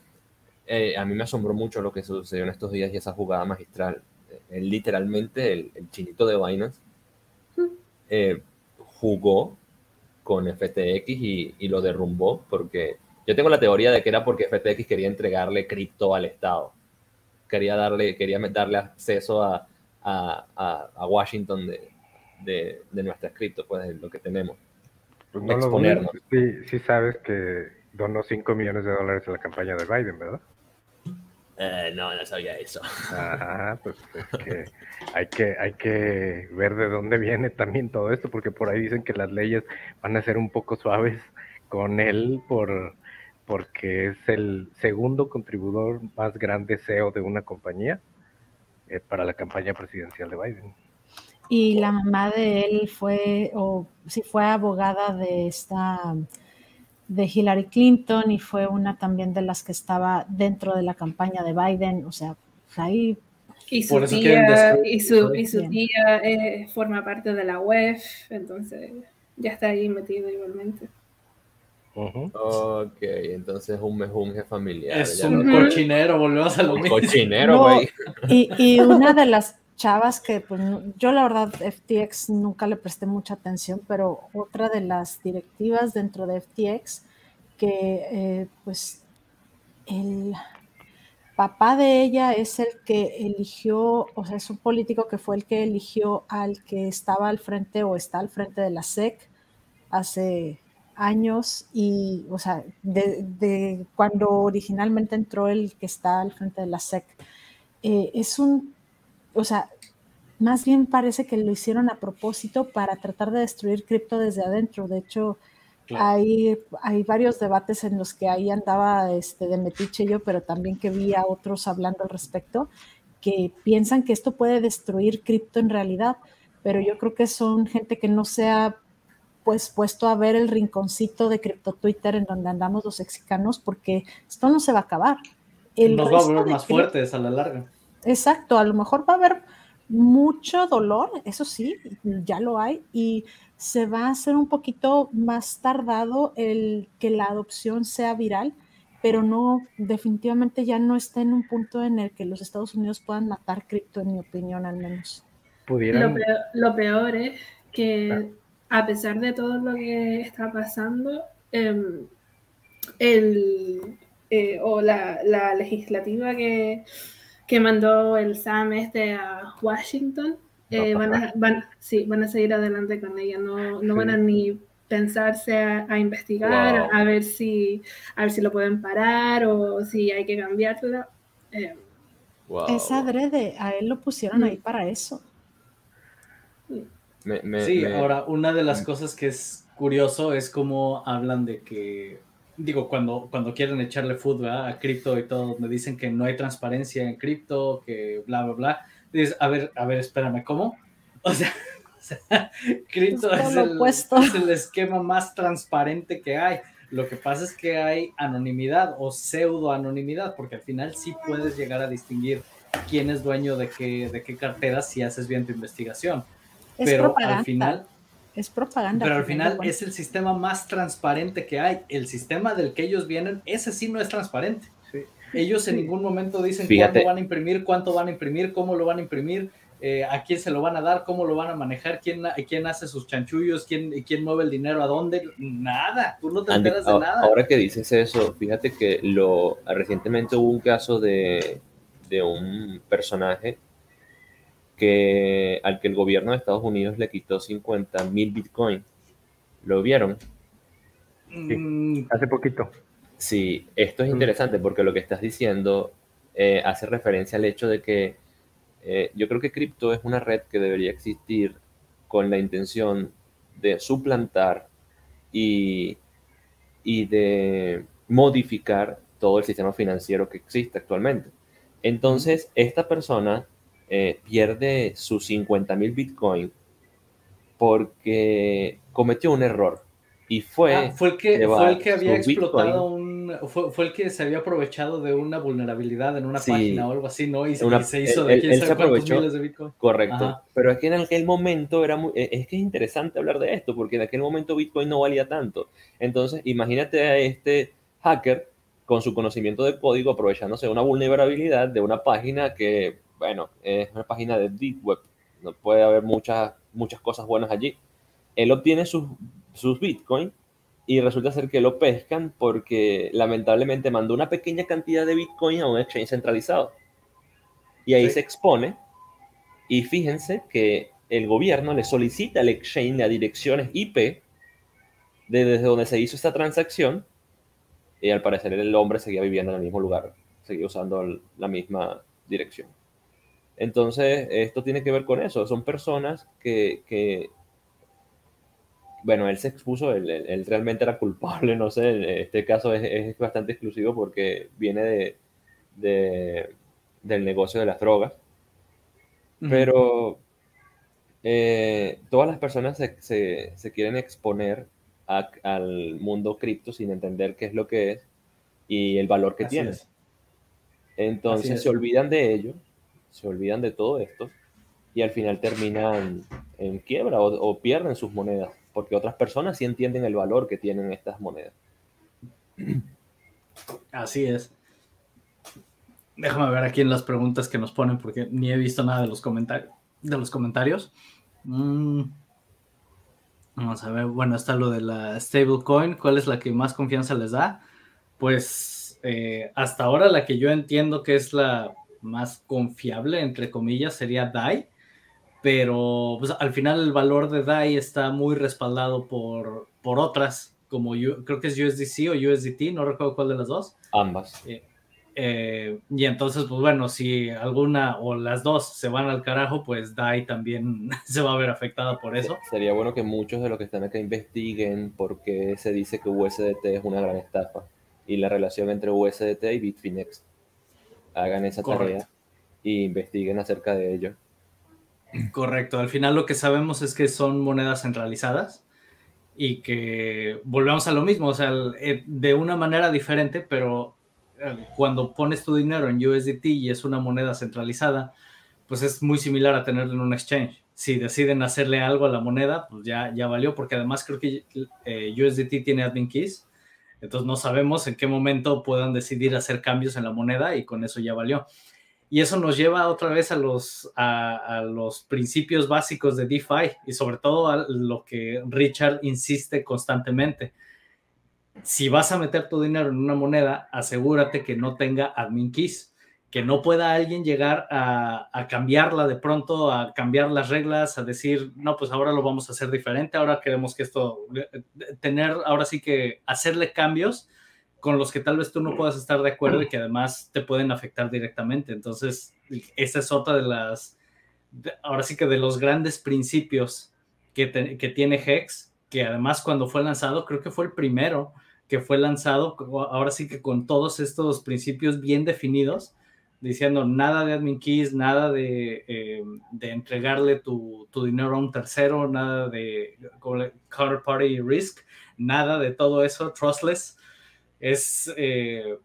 eh, a mí me asombró mucho lo que sucedió en estos días y esa jugada magistral. Él, literalmente, el, chinito de Binance, eh, jugó con FTX y, y, lo derrumbó porque yo tengo la teoría de que era porque FTX quería entregarle cripto al Estado. Quería darle, quería darle acceso a, a, a Washington de, de, de, nuestras cripto, pues de lo que tenemos. Pues no Exponernos. sí, sí sabes que donó 5 millones de dólares a la campaña de Biden, ¿verdad? Eh, no, no sabía eso. Ajá, pues es que hay, que hay que ver de dónde viene también todo esto, porque por ahí dicen que las leyes van a ser un poco suaves con él por porque es el segundo contribuidor más grande CEO de una compañía eh, para la campaña presidencial de Biden. Y la mamá de él fue, o si fue abogada de esta de Hillary Clinton y fue una también de las que estaba dentro de la campaña de Biden. O sea, pues ahí... Y su tía, y su, y su tía eh, forma parte de la web, entonces ya está ahí metido igualmente. Ok, entonces un mejunje familiar. Es un cochinero, volvemos a lo mismo. Cochinero, güey. y, y, una de las chavas que, pues, yo la verdad, FTX nunca le presté mucha atención, pero otra de las directivas dentro de FTX, que, eh, pues, el papá de ella es el que eligió, o sea, es un político que fue el que eligió al que estaba al frente o está al frente de la SEC hace años y, o sea, de, cuando originalmente entró el que está al frente de la SEC. Eh, es un, o sea, más bien parece que lo hicieron a propósito para tratar de destruir cripto desde adentro. De hecho, hay, hay varios debates en los que ahí andaba este, de metiche yo, pero también que vi a otros hablando al respecto, que piensan que esto puede destruir cripto en realidad, pero yo creo que son gente que no se ha pues puesto a ver el rinconcito de cripto Twitter en donde andamos los mexicanos, porque esto no se va a acabar. Nos va a volver más fuertes a la larga. Exacto, a lo mejor va a haber mucho dolor, eso sí, ya lo hay, y se va a hacer un poquito más tardado el que la adopción sea viral, pero no, definitivamente ya no está en un punto en el que los Estados Unidos puedan matar cripto, en mi opinión al menos. Lo, peor, es que a pesar de todo lo que está pasando, em, el, eh, o la, legislativa que, mandó el SAM este a Washington, eh, van, a, van, sí, van a seguir adelante con ella, no, no van a ni pensarse a, investigar, a, ver si, a ver si lo pueden parar o si hay que cambiarlo. Eh. Es adrede, a él lo pusieron ahí para eso sí, ahora, una de las cosas que es curioso es cómo hablan de que, digo, cuando, cuando quieren echarle fútbol a cripto y todo, me dicen que no hay transparencia en cripto, que bla, bla, bla. Dices, a ver, a ver, espérame, ¿cómo? O sea, cripto es, el, es el esquema más transparente que hay. Lo que pasa es que hay anonimidad o pseudo anonimidad, porque al final sí puedes llegar a distinguir quién es dueño de qué, de qué cartera si haces bien tu investigación pero al final es propaganda. Pero al final es el sistema más transparente que hay. El sistema del que ellos vienen, ese sí no es transparente. Ellos en ningún momento dicen cuándo van a imprimir, cuánto van a imprimir, cómo lo van a imprimir, eh, a quién se lo van a dar, cómo lo van a manejar, quién, quién hace sus chanchullos, quién, quién mueve el dinero, a dónde. Nada, tú no te enteras de nada. Ahora que dices eso, fíjate que lo recientemente hubo un caso de, de un personaje que, al que el gobierno de Estados Unidos le quitó 50 mil bitcoins. ¿Lo vieron? Mm. hace poquito. Sí, esto es mm. interesante porque lo que estás diciendo eh, hace referencia al hecho de que eh, yo creo que cripto es una red que debería existir con la intención de suplantar y, y de modificar todo el sistema financiero que existe actualmente. Entonces, esta persona eh, pierde sus 50 mil bitcoin porque cometió un error. Y fue, ah, fue el que, fue el que había explotado un. Fue, fue, el que se había aprovechado de una vulnerabilidad en una página o algo así, ¿no? Y, se hizo de quién sabe miles de Bitcoin. Correcto. Pero es que en aquel momento era muy. E, es que es interesante hablar de esto, porque en aquel momento Bitcoin no valía tanto. Entonces, imagínate a este hacker con su conocimiento de código aprovechándose de una vulnerabilidad de una página que bueno, es una página de Deep Web, no puede haber muchas, muchas cosas buenas allí. Él obtiene sus, sus Bitcoin y resulta ser que lo pescan porque lamentablemente mandó una pequeña cantidad de Bitcoin a un exchange centralizado. Y ahí se expone. Y fíjense que el gobierno le solicita al exchange a direcciones IP desde donde se hizo esta transacción. Y al parecer el hombre seguía viviendo en el mismo lugar, seguía usando la misma dirección. Entonces, esto tiene que ver con eso. Son personas que, bueno, él se expuso, él, realmente era culpable, no sé, este caso es, bastante exclusivo porque viene de, del negocio de las drogas, pero eh, todas las personas se, quieren exponer al mundo cripto sin entender qué es lo que es y el valor que tiene. Entonces se olvidan de ello, se olvidan de todo esto y al final terminan en quiebra o, pierden sus monedas, porque otras personas sí entienden el valor que tienen estas monedas. Así es. Déjame ver aquí en las preguntas que nos ponen, porque ni he visto nada de los comentarios. De los comentarios. Mm. Vamos a ver, bueno, está lo de la stablecoin. ¿Cuál es la que más confianza les da? Pues eh, hasta ahora la que yo entiendo que es la más confiable, entre comillas, sería DAI pero pues, al final el valor de DAI está muy respaldado por, por otras, como creo que es USDC o USDT, no recuerdo cuál de las dos. Ambas. Eh, eh, y entonces, pues bueno, si alguna o las dos se van al carajo, pues DAI también se va a ver afectada por eso. Sería bueno que muchos de los que están acá investiguen por qué se dice que USDT es una gran estafa y la relación entre USDT y Bitfinex. Hagan esa tarea e investiguen acerca de ello. Correcto, al final lo que sabemos es que son monedas centralizadas y que volvemos a lo mismo, o sea, eh, de una manera diferente, pero eh, cuando pones tu dinero en USDT y es una moneda centralizada, pues es muy similar a tenerlo en un exchange. Si deciden hacerle algo a la moneda, pues ya, ya valió, porque además creo que eh, USDT tiene admin keys, entonces no sabemos en qué momento puedan decidir hacer cambios en la moneda y con eso ya valió. Y eso nos lleva otra vez a los, a, los principios básicos de DeFi y sobre todo a lo que Richard insiste constantemente. Si vas a meter tu dinero en una moneda, asegúrate que no tenga admin keys, que no pueda alguien llegar a, cambiarla de pronto, a cambiar las reglas, a decir, no, pues ahora lo vamos a hacer diferente, ahora queremos que esto, eh, tener, ahora sí que hacerle cambios con los que tal vez tú no puedas estar de acuerdo y que además te pueden afectar directamente. Entonces, esa es otra de las, ahora sí que de los grandes principios que, que tiene Hex, que además cuando fue lanzado, creo que fue el primero que fue lanzado, ahora sí que con todos estos principios bien definidos, diciendo nada de admin keys, nada de, eh, de entregarle tu, tu, dinero a un tercero, nada de counterparty risk, nada de todo eso, trustless. Es, eh,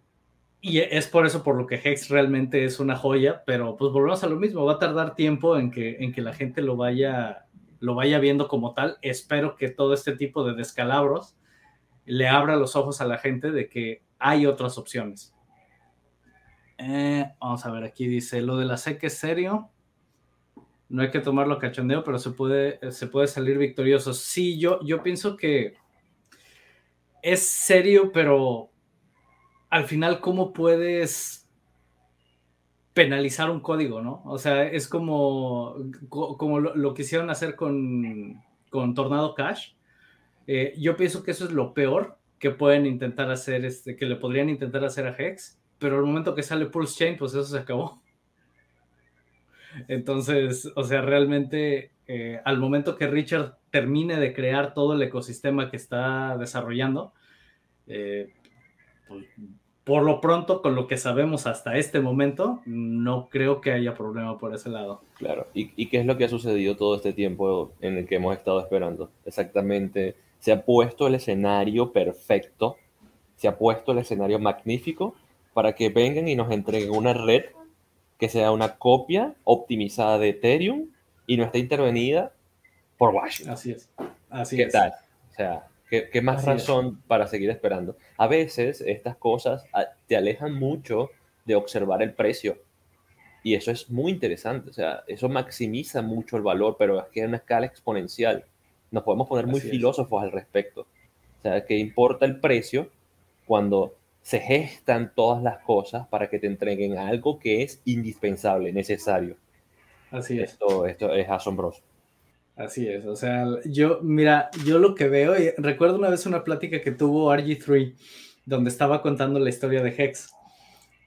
y es por eso por lo que Hex realmente es una joya, pero pues volvemos a lo mismo, va a tardar tiempo en que, en que la gente lo vaya, lo vaya viendo como tal. Espero que todo este tipo de descalabros le abra los ojos a la gente de que hay otras opciones. Eh, vamos a ver, aquí dice, lo de la SEC es serio. No hay que tomarlo cachondeo, pero se puede, se puede salir victorioso. Sí, yo, yo pienso que es serio, pero al final, ¿cómo puedes penalizar un código, no? O sea, es como, como lo, quisieron hacer con, con Tornado Cash. Eh, yo pienso que eso es lo peor que pueden intentar hacer, este, que le podrían intentar hacer a Hex, pero al momento que sale Pulse Chain, pues eso se acabó. Entonces, o sea, realmente eh, al momento que Richard termine de crear todo el ecosistema que está desarrollando, eh, pues, por lo pronto, con lo que sabemos hasta este momento, no creo que haya problema por ese lado. Claro, ¿Y, ¿y, qué es lo que ha sucedido todo este tiempo en el que hemos estado esperando? Exactamente, se ha puesto el escenario perfecto, se ha puesto el escenario magnífico para que vengan y nos entreguen una red que sea una copia optimizada de Ethereum y no esté intervenida por Washington. Así es. Así ¿Qué tal? O sea, ¿qué, más razón para seguir esperando? A veces estas cosas ah, te alejan mucho de observar el precio. Y eso es muy interesante. O sea, eso maximiza mucho el valor, pero es que en una escala exponencial. Nos podemos poner muy filósofos al respecto. O sea, ¿qué importa el precio cuando se gestan todas las cosas para que te entreguen algo que es indispensable, necesario. Así es. Esto, esto es asombroso. Así es, o sea, yo, mira, yo lo que veo, y recuerdo una vez una plática que tuvo RG3, donde estaba contando la historia de Hex,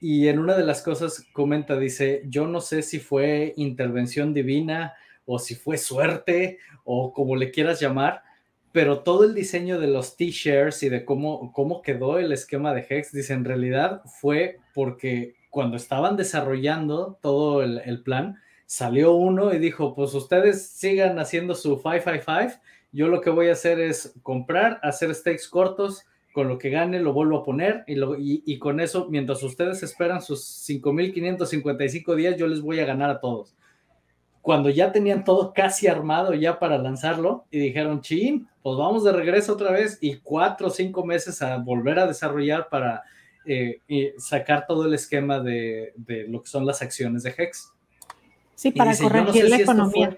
y en una de las cosas comenta, dice, yo no sé si fue intervención divina o si fue suerte o como le quieras llamar, pero todo el diseño de los t-shirts y de cómo, cómo quedó el esquema de Hex, dice, en realidad fue porque cuando estaban desarrollando todo el, plan, salió uno y dijo, pues ustedes sigan haciendo su 555, yo lo que voy a hacer es comprar, hacer stakes cortos, con lo que gane lo vuelvo a poner y, y, con eso, mientras ustedes esperan sus 5.555 días, yo les voy a ganar a todos. Cuando ya tenían todo casi armado ya para lanzarlo y dijeron, chin, pues vamos de regreso otra vez y cuatro o cinco meses a volver a desarrollar para eh, sacar todo el esquema de, de, lo que son las acciones de Hex. Sí, para corregir la economía.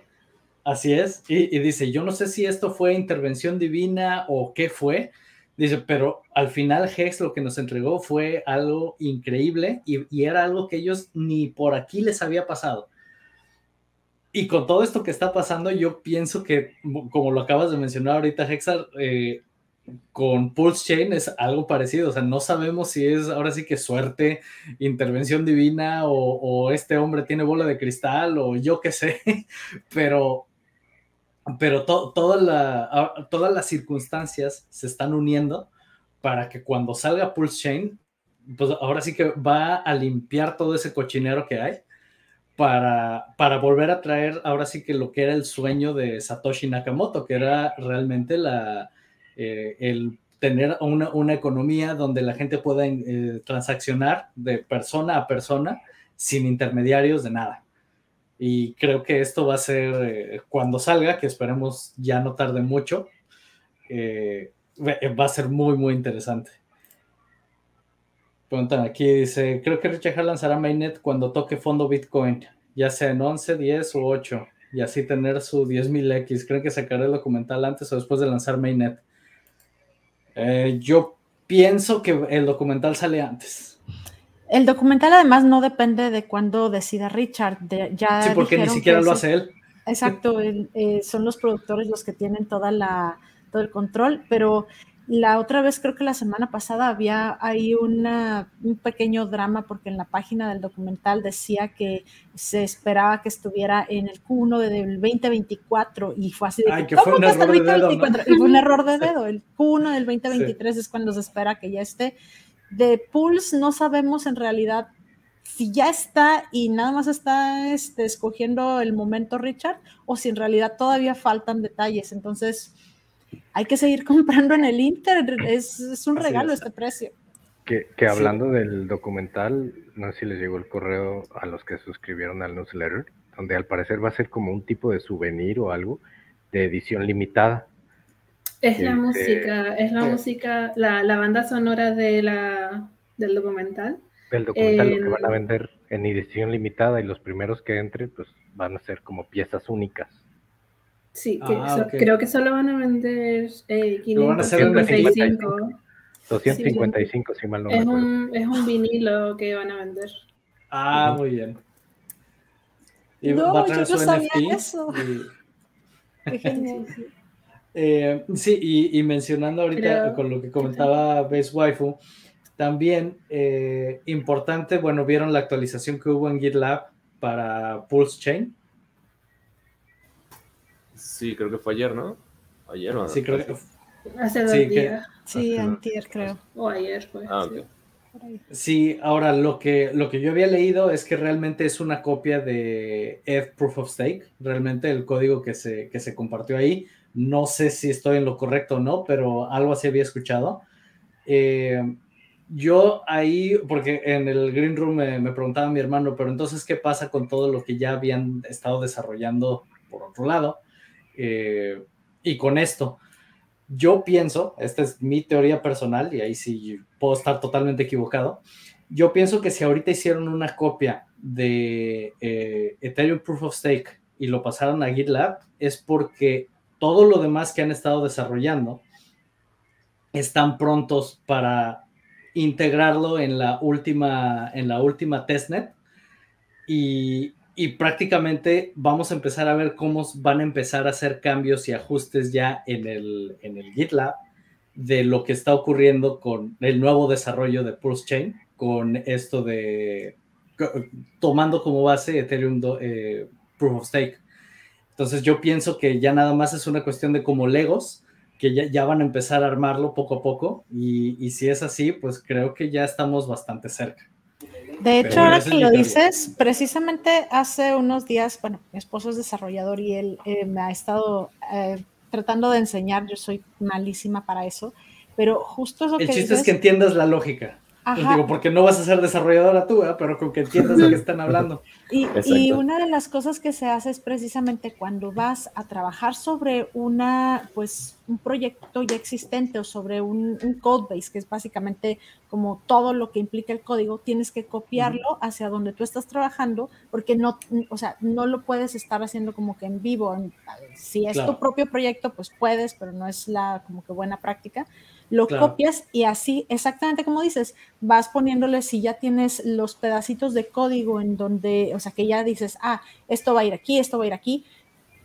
así es, y, y dice, yo no sé si esto fue intervención divina o qué fue, Dice, pero al final Hex lo que nos entregó fue algo increíble y, era algo que ellos ni por aquí les había pasado. Y con todo esto que está pasando, yo pienso que, como lo acabas de mencionar ahorita, Hexar, eh, con Pulse Chain es algo parecido. O sea, no sabemos si es ahora sí que suerte, intervención divina o, este hombre tiene bola de cristal o yo qué sé, pero pero toda la, todas las circunstancias se están uniendo para que cuando salga Pulse Chain, pues ahora sí que va a limpiar todo ese cochinero que hay para, para volver a traer ahora sí que lo que era el sueño de Satoshi Nakamoto, que era realmente la, eh, el tener una, una, economía donde la gente pueda eh, transaccionar de persona a persona sin intermediarios de nada. Y creo que esto va a ser eh, cuando salga, que esperemos ya no tarde mucho, va a ser muy, muy interesante. Preguntan aquí, dice, creo que Richard lanzará Mainnet cuando toque fondo Bitcoin, ya sea en 11, 10 o 8, y así tener su 10.000X. ¿Creen que sacará el documental antes o después de lanzar Mainnet? Eh, yo pienso que el documental sale antes. El documental además no depende de cuándo decida Richard. ya sí, porque ni siquiera lo hace él. Exacto, eh, son los productores los que tienen toda la, todo el control, pero la otra vez, creo que la semana pasada, había ahí una, un pequeño drama porque en la página del documental decía que se esperaba que estuviera en el Q1 del 2024 y fue así de Ay, que, fue un error de dedo, Y fue un error de dedo. El Q1 del 2023 es cuando se espera que ya esté. De Pulse no sabemos en realidad si ya está y nada más está este, escogiendo el momento Richard o si en realidad todavía faltan detalles. Entonces, hay que seguir comprando en el Inter. Es, un regalo este precio. Que, hablando del documental, no sé si les llegó el correo a los que suscribieron al newsletter, donde al parecer va a ser como un tipo de souvenir o algo de edición limitada. Es la música, es la música, la, la, banda sonora de la, del documental. Del documental lo que van a vender en edición limitada y los primeros que entren pues van a ser como piezas únicas. Sí, ah, creo que solo van a vender eh, 555. 255, si mal no es un, es un vinilo que van a vender. Ah, muy bien. Y no, va a traer yo no sabía eso. Qué genial. Eh, sí, y, mencionando ahorita con lo que comentaba Base Waifu, también eh, importante, bueno, vieron la actualización que hubo en GitLab para Pulse Chain. Sí, creo que fue ayer, ¿no? Ayer o Sí, creo que Hace dos sí, días. sí, antier creo. O ayer fue. Ah, sí. ahora lo que, lo que yo había leído es que realmente es una copia de F Proof of Stake, realmente el código que se, que se compartió ahí no sé si estoy en lo correcto o no, pero algo así había escuchado. Eh, yo ahí, porque en el Green Room me, preguntaba mi hermano, pero entonces, ¿qué pasa con todo lo que ya habían estado desarrollando por otro lado? Eh, y con esto, yo pienso, esta es mi teoría personal, y ahí sí puedo estar totalmente equivocado, yo pienso que si ahorita hicieron una copia de eh, Ethereum Proof of Stake y lo pasaron a GitLab, es porque todo lo demás que han estado desarrollando están prontos para integrarlo en la última, en la última testnet y, y, prácticamente vamos a empezar a ver cómo van a empezar a hacer cambios y ajustes ya en el, en el GitLab de lo que está ocurriendo con el nuevo desarrollo de Pulse Chain, con esto de tomando como base Ethereum eh, Proof of Stake. Entonces yo pienso que ya nada más es una cuestión de como Legos, que ya, van a empezar a armarlo poco a poco y, si es así, pues creo que ya estamos bastante cerca. De hecho, ahora que lo dices, precisamente hace unos días, bueno, mi esposo es desarrollador y él eh, me ha estado eh, tratando de enseñar, yo soy malísima para eso, pero justo eso El chiste es que entiendas la lógica. Digo, porque no vas a ser desarrolladora tú, pero con que entiendas de qué están hablando. Y, y, una de las cosas que se hace es precisamente cuando vas a trabajar sobre una, pues, un proyecto ya existente o sobre un, un code base, que es básicamente como todo lo que implica el código, tienes que copiarlo hacia donde tú estás trabajando, porque no, o sea, no lo puedes estar haciendo como que en vivo. Si es tu propio proyecto, pues puedes, pero no es la como que buena práctica lo copias y así, exactamente como dices, vas poniéndole, si ya tienes los pedacitos de código en donde, o sea, que ya dices, ah, esto va a ir aquí, esto va a ir aquí,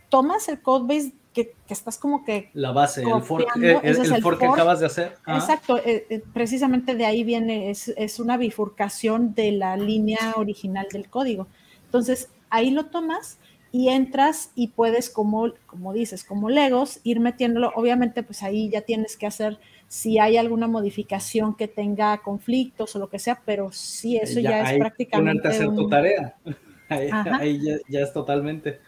tomas el codebase que, que estás como que... La base, el fork, eh, el, fork que acabas de hacer. Exacto, eh, eh, precisamente de ahí viene, es, es una bifurcación de la línea original del código. Entonces, ahí lo tomas y entras y puedes, como, como dices, como Legos, ir metiéndolo. Obviamente, pues ahí ya tienes que hacer si hay alguna modificación que tenga conflictos o lo que sea, pero sí, eso ya, es prácticamente. hacer tu tarea. Ahí, ya, es totalmente.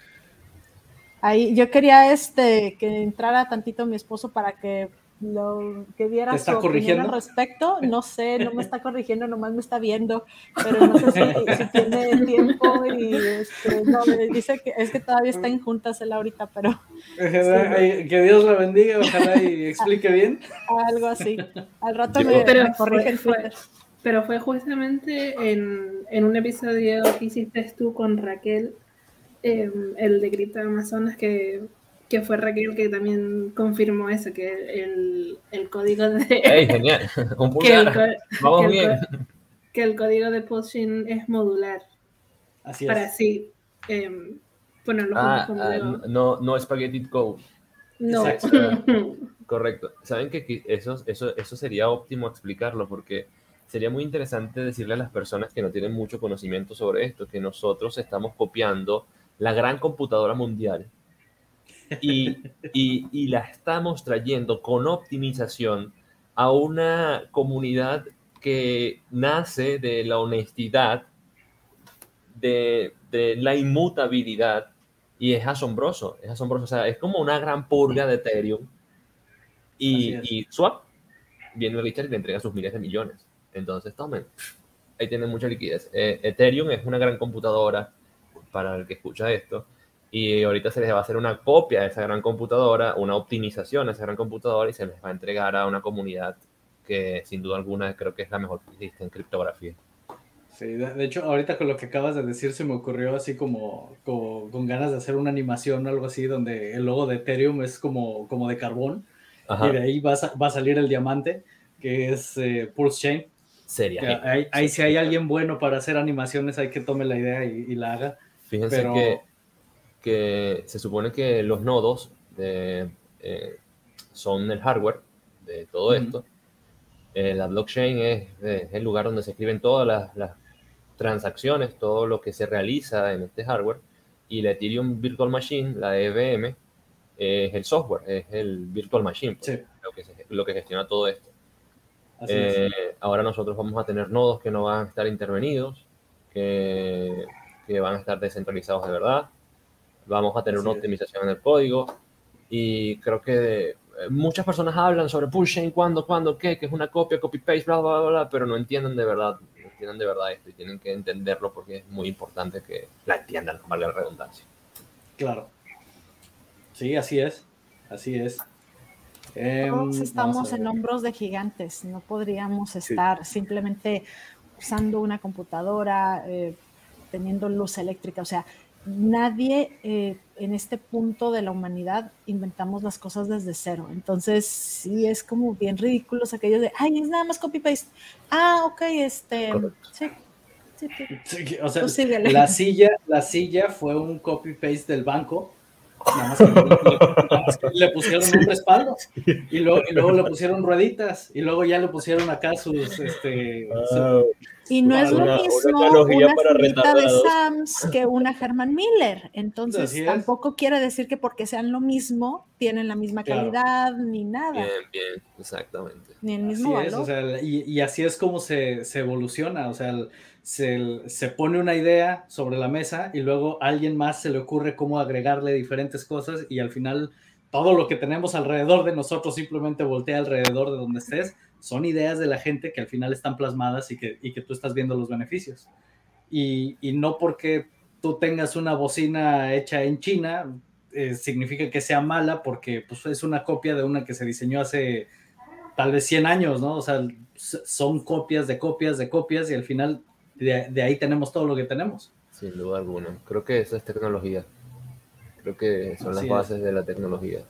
Ahí yo quería este que entrara tantito mi esposo para que lo que viera su opinión al respecto. No sé, no me está corrigiendo, nomás me está viendo, pero no sé si, tiene tiempo y este, no, me dice que es que todavía está en juntas él ahorita, pero... Que Dios la bendiga, ojalá y explique bien. Algo así. Al rato me, pero corrige fue, Pero fue justamente en, en, un episodio que hiciste tú con Raquel, em, el de Grito Amazonas, que que fue Raquel que también confirmó eso, que el, el código de... ¡Ey, genial! que el, Vamos bien. que el código de Pushing es modular. Así es. Para así eh, ponerlo ah, ah, no, no spaghetti code. No. Correcto. Saben que eso, eso, eso sería óptimo explicarlo porque sería muy interesante decirle a las personas que no tienen mucho conocimiento sobre esto que nosotros estamos copiando la gran computadora mundial y, y, la estamos trayendo con optimización a una comunidad que nace de la honestidad, de, de, la inmutabilidad, y es asombroso, es asombroso. O sea, es como una gran purga de Ethereum. Y, y Swap viene Richard y le entrega sus miles de millones. Entonces, tomen, ahí tienen mucha liquidez. Eh, Ethereum es una gran computadora para el que escucha esto y ahorita se les va a hacer una copia de esa gran computadora, una optimización de esa gran computadora y se les va a entregar a una comunidad que sin duda alguna creo que es la mejor que existe en criptografía. Sí, de, hecho, ahorita con lo que acabas de decir se me ocurrió así como, con ganas de hacer una animación o algo así donde el logo de Ethereum es como, como de carbón y de ahí va a, va a salir el diamante que es eh, Pulse Chain. Sería. Ahí, si hay alguien bueno para hacer animaciones hay que tome la idea y, la haga. Fíjense que que se supone que los nodos de, eh, son el hardware de todo esto. Eh, la blockchain es, el lugar donde se escriben todas las, transacciones, todo lo que se realiza en este hardware. Y la Ethereum Virtual Machine, la EVM, es el software, es el Virtual Machine, pues, lo, que lo que gestiona todo esto. Eh, ahora nosotros vamos a tener nodos que no van a estar intervenidos, que, que van a estar descentralizados de verdad, vamos a tener una optimización en el código y creo que eh, muchas personas hablan sobre pushing, cuándo, cuándo, qué, que es una copia, copy-paste, bla, bla, bla, pero no entienden de verdad, no entienden de verdad esto y tienen que entenderlo porque es muy importante que la entiendan, valga la redundancia. Claro. Sí, así es, así es. Todos em, estamos en hombros de gigantes, no podríamos estar simplemente usando una computadora, eh, teniendo luz eléctrica, o sea, nadie eh, en este punto de la humanidad inventamos las cosas desde cero. Entonces, sí es como bien ridículos aquellos de, ay, es nada más copy-paste. Ah, ok, este, sí. Sí, o sea, la silla, la silla fue un copy-paste del banco, nada más, que, le pusieron un respaldo y luego, y luego, le pusieron rueditas y luego ya le pusieron acá sus, este, Y no es lo mismo una, para de Sams que una Herman Miller. Entonces, tampoco quiere decir que porque sean lo mismo, tienen la misma calidad ni nada. Bien, bien, exactamente. Ni el mismo valor. y, así es como se, evoluciona. O sea, se, se, pone una idea sobre la mesa y luego a alguien más se le ocurre cómo agregarle diferentes cosas y al final todo lo que tenemos alrededor de nosotros simplemente voltea alrededor de donde estés son ideas de la gente que al final están plasmadas y que, y que tú estás viendo los beneficios. Y, y, no porque tú tengas una bocina hecha en China, eh, significa que sea mala porque pues, es una copia de una que se diseñó hace tal vez 100 años, ¿no? O sea, son copias de copias de copias y al final de, de ahí tenemos todo lo que tenemos. Sin duda alguna. Creo que eso es tecnología. Creo que son las bases de la tecnología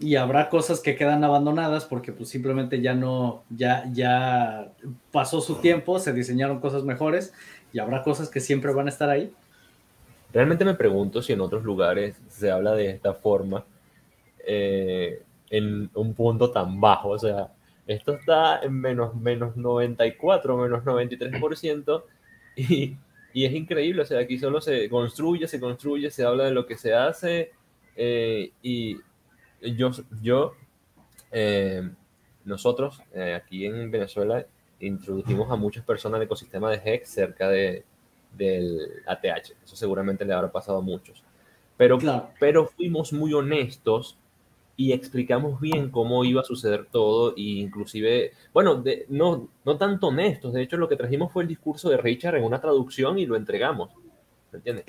y habrá cosas que quedan abandonadas porque pues simplemente ya no, ya, ya pasó su tiempo, se diseñaron cosas mejores y habrá cosas que siempre van a estar ahí. Realmente me pregunto si en otros lugares se habla de esta forma eh, en un punto tan bajo, o sea, esto está en menos, menos 94, menos 93% y, y es increíble, o sea, aquí solo se construye, se construye, se habla de lo que se hace eh, y yo, yo eh, nosotros eh, aquí en Venezuela introdujimos a muchas personas al ecosistema de Hex cerca de, del ATH. Eso seguramente le habrá pasado a muchos. Pero, pero fuimos muy honestos y explicamos bien cómo iba a suceder todo e inclusive, bueno, no, no tanto honestos, de hecho lo que trajimos fue el discurso de Richard en una traducción y lo entregamos. entiendes?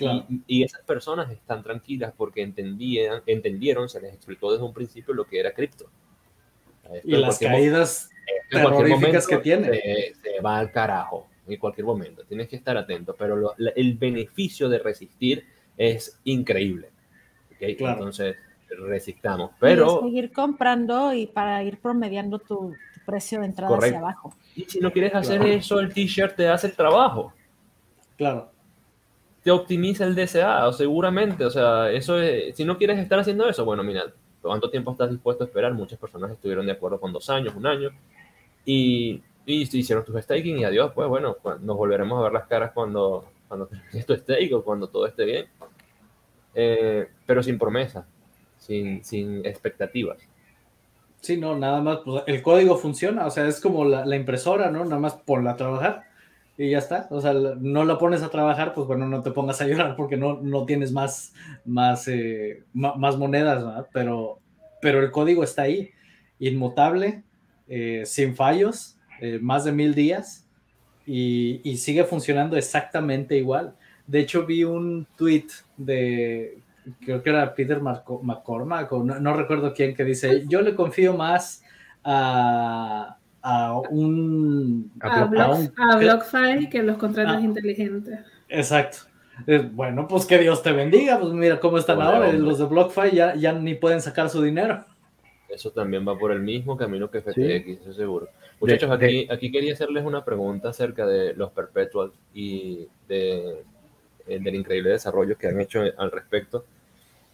Y, esas personas están tranquilas porque entendían, entendieron, se les explicó desde un principio lo que era cripto. Y las caídas terroríficas que tiene. Se, va al carajo en cualquier momento. Tienes que estar atento, pero el beneficio de resistir es increíble. Entonces, resistamos. Pero... seguir comprando y para ir promediando tu, precio de entrada hacia abajo. Y si no quieres hacer eso, el t-shirt te hace el trabajo. Claro. Te optimiza el DCA, seguramente. O sea, eso es, si no quieres estar haciendo eso, bueno, mira, ¿cuánto tiempo estás dispuesto a esperar? Muchas personas estuvieron de acuerdo con dos años, un año. Y, y hicieron tus staking y adiós, pues bueno, nos volveremos a ver las caras cuando, cuando tu stake o cuando todo esté bien. Eh, pero sin promesa sin, expectativas. Sí, no, nada más, pues el código funciona, o sea, es como la, impresora, ¿no? Nada más ponla a trabajar y ya está. O sea, no la pones a trabajar, pues bueno, no te pongas a llorar porque no, no tienes más, más, eh, más monedas, ¿no? Pero, pero el código está ahí, inmutable, eh, sin fallos, eh, más de mil días y, y, sigue funcionando exactamente igual. De hecho, vi un tweet de creo que era Peter McCormack, o no, recuerdo quién, que dice, yo le confío más a, a un... A, BlockFi que los contratos ah. inteligentes. Exacto. Eh, bueno, pues que Dios te bendiga, pues mira cómo están ahora, los de BlockFi ya, ya ni pueden sacar su dinero. Eso también va por el mismo camino que FTX, estoy seguro. Muchachos, aquí, aquí quería hacerles una pregunta acerca de los perpetuals y de, eh, del increíble desarrollo que han hecho al respecto.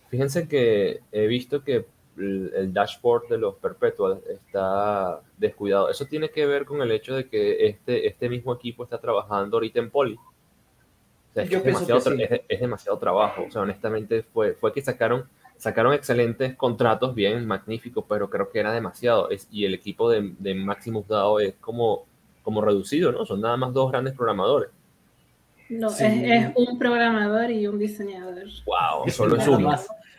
Fíjense que he visto que el, dashboard de los perpetuals está descuidado. Eso tiene que ver con el hecho de que este, este mismo equipo está trabajando ahorita en Poli. es, demasiado, trabajo. O sea, honestamente fue, fue que sacaron, sacaron excelentes contratos, bien, magníficos, pero creo que era demasiado. y el equipo de, de Maximus DAO es como, como reducido, ¿no? Son nada más dos grandes programadores. No, es, un programador y un diseñador. Wow, solo es uno.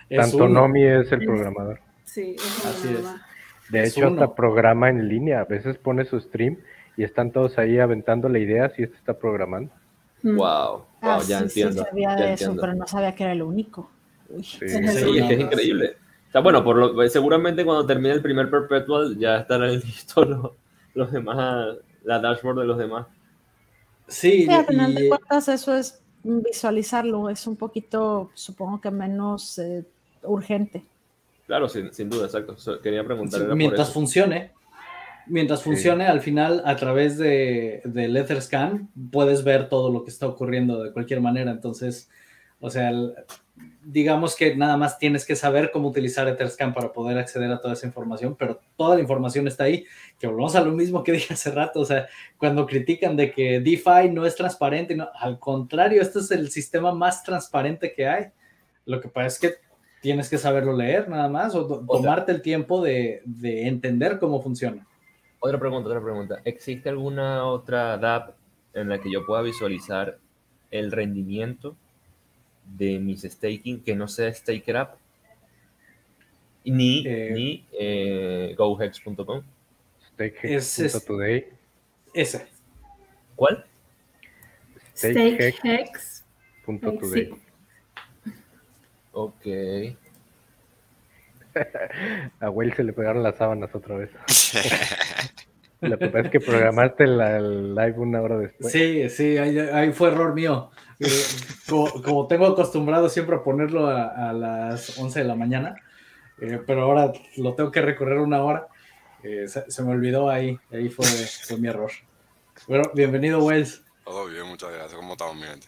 Tanto Nomi es el programador. Sí, Así es. De hecho, hasta programa en línea. A veces pone su stream y están todos ahí aventando la idea si este está programando. Wow, mm. ah, ya entiendo. Sí sabía de eso, pero no sabía que era lo único. sí, es que es increíble. O bueno, por lo, seguramente cuando termine el primer perpetual ya estarán listos los, los demás, la dashboard de los demás. Sí, a final de cuentas eso es visualizarlo, es un poquito, supongo que menos eh, urgente. Claro, sin, sin, duda, exacto. Quería preguntar. mientras funcione, mientras funcione, al final, a través de, de Etherscan, puedes ver todo lo que está ocurriendo de cualquier manera. Entonces, o sea, digamos que nada más tienes que saber cómo utilizar Etherscan para poder acceder a toda esa información, pero toda la información está ahí, que volvemos a lo mismo que dije hace rato, o sea, cuando critican de que DeFi no es transparente, no, al contrario, este es el sistema más transparente que hay. Lo que pasa es que tienes que saberlo leer nada más o tomarte el tiempo de, de, entender cómo funciona. Otra pregunta, otra pregunta. ¿Existe alguna otra DAP en la que yo pueda visualizar el rendimiento de mis staking que no sea StakerUp ni, eh, ni eh, gohex.com. Stakehex.today. Ese. ¿Cuál? Stakehex.today. Ok. A Will se le pegaron las sábanas otra vez. Lo que pasa es que programaste el live una hora después. Sí, sí, ahí fue error mío. Eh, como, tengo acostumbrado siempre a ponerlo a, las 11 de la mañana, eh, pero ahora lo tengo que recorrer una hora. Eh, se, me olvidó ahí, ahí fue, mi error. Bueno, bienvenido, Wells. Todo bien, muchas gracias. ¿Cómo estamos, mi gente?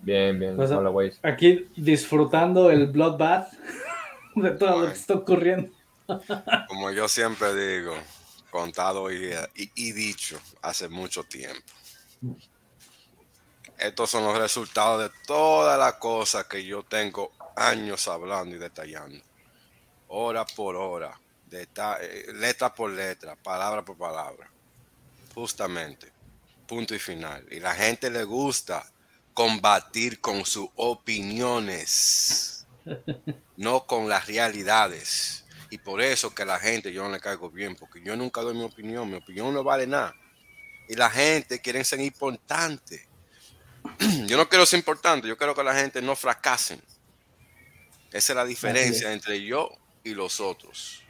Bien, bien. Pues, Hola, Wells. Aquí disfrutando el Bloodbath de todo lo que está ocurriendo. Como yo siempre digo, contado y, y dicho hace mucho tiempo. Estos son los resultados de todas las cosas que yo tengo años hablando y detallando. Hora por hora, eh, letra por letra, palabra por palabra. Justamente. Punto y final. Y la gente le gusta combatir con sus opiniones, no con las realidades. Y por eso que la gente yo no le caigo bien, porque yo nunca doy mi opinión, mi opinión no vale nada. Y la gente quiere ser importante yo no quiero ser importante, yo quiero que la gente no fracasen. Esa es la diferencia entre yo y los otros.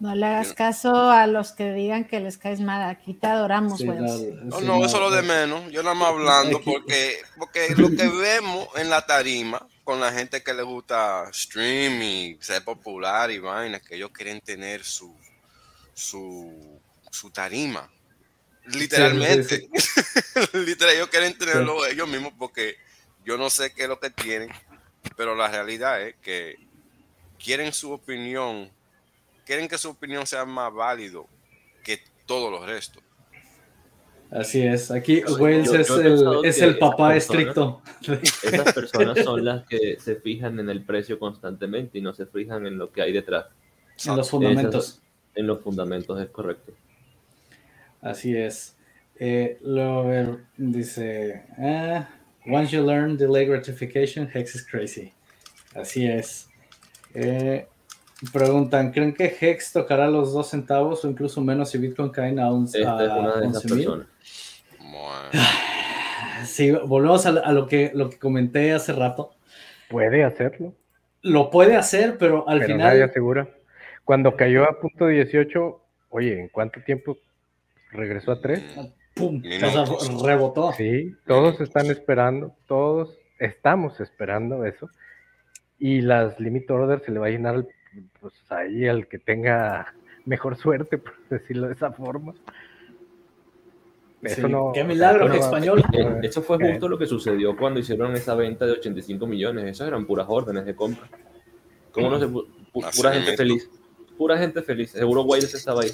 No le hagas caso a los que digan que les caes mal. Aquí te adoramos, güey. no, no, eso es lo de menos. Yo nada más hablando porque, porque lo que vemos en la tarima con la gente que le gusta streaming, ser popular y vainas, que ellos quieren tener su, su, su tarima. Literalmente. Literal, ellos quieren tenerlo ellos mismos porque yo no sé qué es lo que tienen, pero la realidad es que quieren su opinión, quieren que su opinión sea más válido que todos los restos. Así es, aquí Wells es, el, es el papá estricto. Esas personas son las que se fijan en el precio constantemente y no se fijan en lo que hay detrás. En los fundamentos. en los fundamentos, es correcto. Así es. Eh, lo dice, ah, once you learn delay gratification, Hex is crazy. Así es. Eh, preguntan, ¿creen que Hex tocará los dos centavos o incluso menos si Bitcoin cae a, un, Esta es una de esas personas. Sí, volvemos a, lo, que, lo que comenté hace rato. Puede hacerlo. Lo puede hacer, pero al final. Nadie asegura. Cuando cayó a punto 18, oye, ¿en cuánto tiempo regresó a 3? ¡Pum! rebotó. Sí, todos están esperando, todos estamos esperando eso. Y las limit orders se le va a llenar pues, ahí al que tenga mejor suerte, por decirlo de esa forma. Eso no, ¡Qué milagro español! Eso fue justo lo que sucedió cuando hicieron esa venta de 85 millones. Esas eran puras órdenes de compra. ¿Cómo no se, pura gente feliz. Pura gente feliz. Seguro Wales estaba ahí.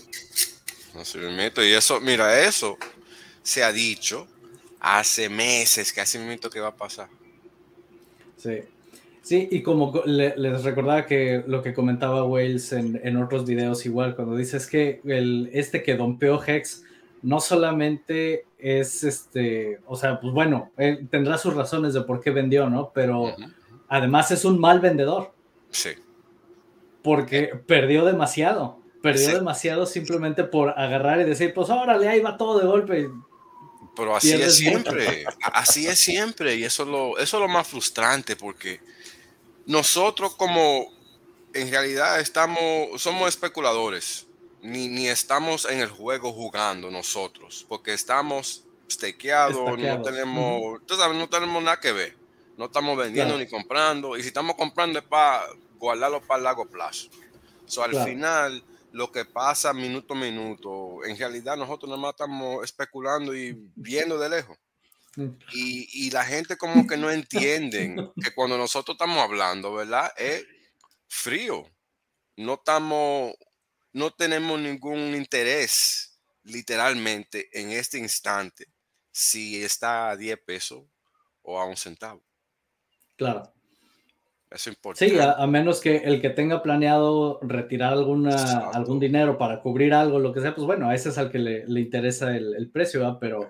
No se Y eso, mira, eso se ha dicho hace meses que hace un momento que va a pasar. Sí. Sí, y como les recordaba que lo que comentaba Wales en, otros videos igual, cuando dices que el, este que dompeó Hex no solamente es este, o sea, pues bueno, tendrá sus razones de por qué vendió, ¿no? Pero además es un mal vendedor. Sí. Porque perdió demasiado perdió demasiado simplemente por agarrar y decir, pues órale, ahí va todo de golpe. Pero así es siempre, así es siempre, y eso es, lo, eso es lo más frustrante, porque nosotros como en realidad estamos, somos especuladores, ni, ni estamos en el juego jugando nosotros, porque estamos stakeados, no tenemos, no tenemos nada que ver, no estamos vendiendo ni comprando, y si estamos comprando es para guardarlo para largo plazo. So, al final lo que pasa minuto a minuto. En realidad nosotros nada más estamos especulando y viendo de lejos. Y, la gente como que no entiende que cuando nosotros estamos hablando, ¿verdad? Es frío. No estamos, no tenemos ningún interés literalmente en este instante si está a 10 pesos o a un centavo. Claro. Es importante. Sí, a, menos que el que tenga planeado retirar alguna, algún dinero para cubrir algo, lo que sea, pues bueno, a ese es al que le, interesa el, precio, ¿verdad? Pero,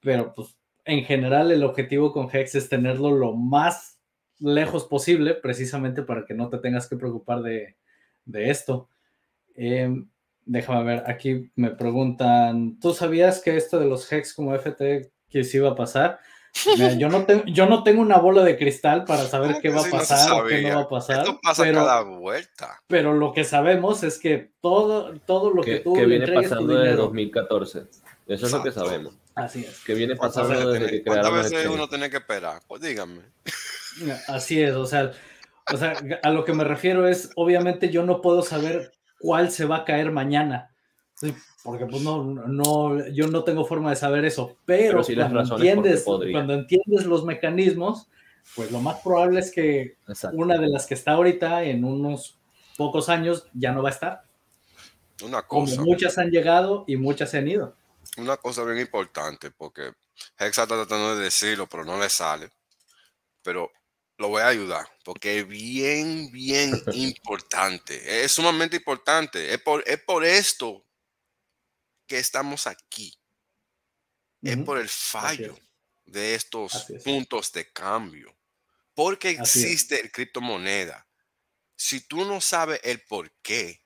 pero pues en general el objetivo con Hex es tenerlo lo más lejos posible, precisamente para que no te tengas que preocupar de, esto. Em, déjame ver, aquí me preguntan, ¿tú sabías que esto de los Hex como FT que se iba a pasar? Yo, no tengo, yo no tengo una bola de cristal para saber qué va a pasar o qué no va a pasar. Esto pasa pero, cada vuelta. Pero lo que sabemos es que todo, todo lo que, tú que viene pasando desde 2014. Eso es lo que sabemos. Así es. Que viene pasando desde que crearon. ¿Cuántas veces uno tiene que esperar? Pues díganme. Así es, o sea, o sea, a lo que me refiero es, obviamente yo no puedo saber cuál se va a caer mañana. Porque pues no, no, yo no tengo forma de saber eso, pero, cuando, entiendes, cuando entiendes los mecanismos, pues lo más probable es que una de las que está ahorita en unos pocos años ya no va a estar. Una cosa. Como muchas han llegado y muchas se han ido. Una cosa bien importante, porque Hexa está tratando de decirlo, pero no le sale. Pero lo voy a ayudar, porque es bien, bien importante. Es sumamente importante. Es por, es por esto que estamos aquí. Es por el fallo de estos puntos de cambio. Porque existe el criptomoneda. Si tú no sabes el por qué,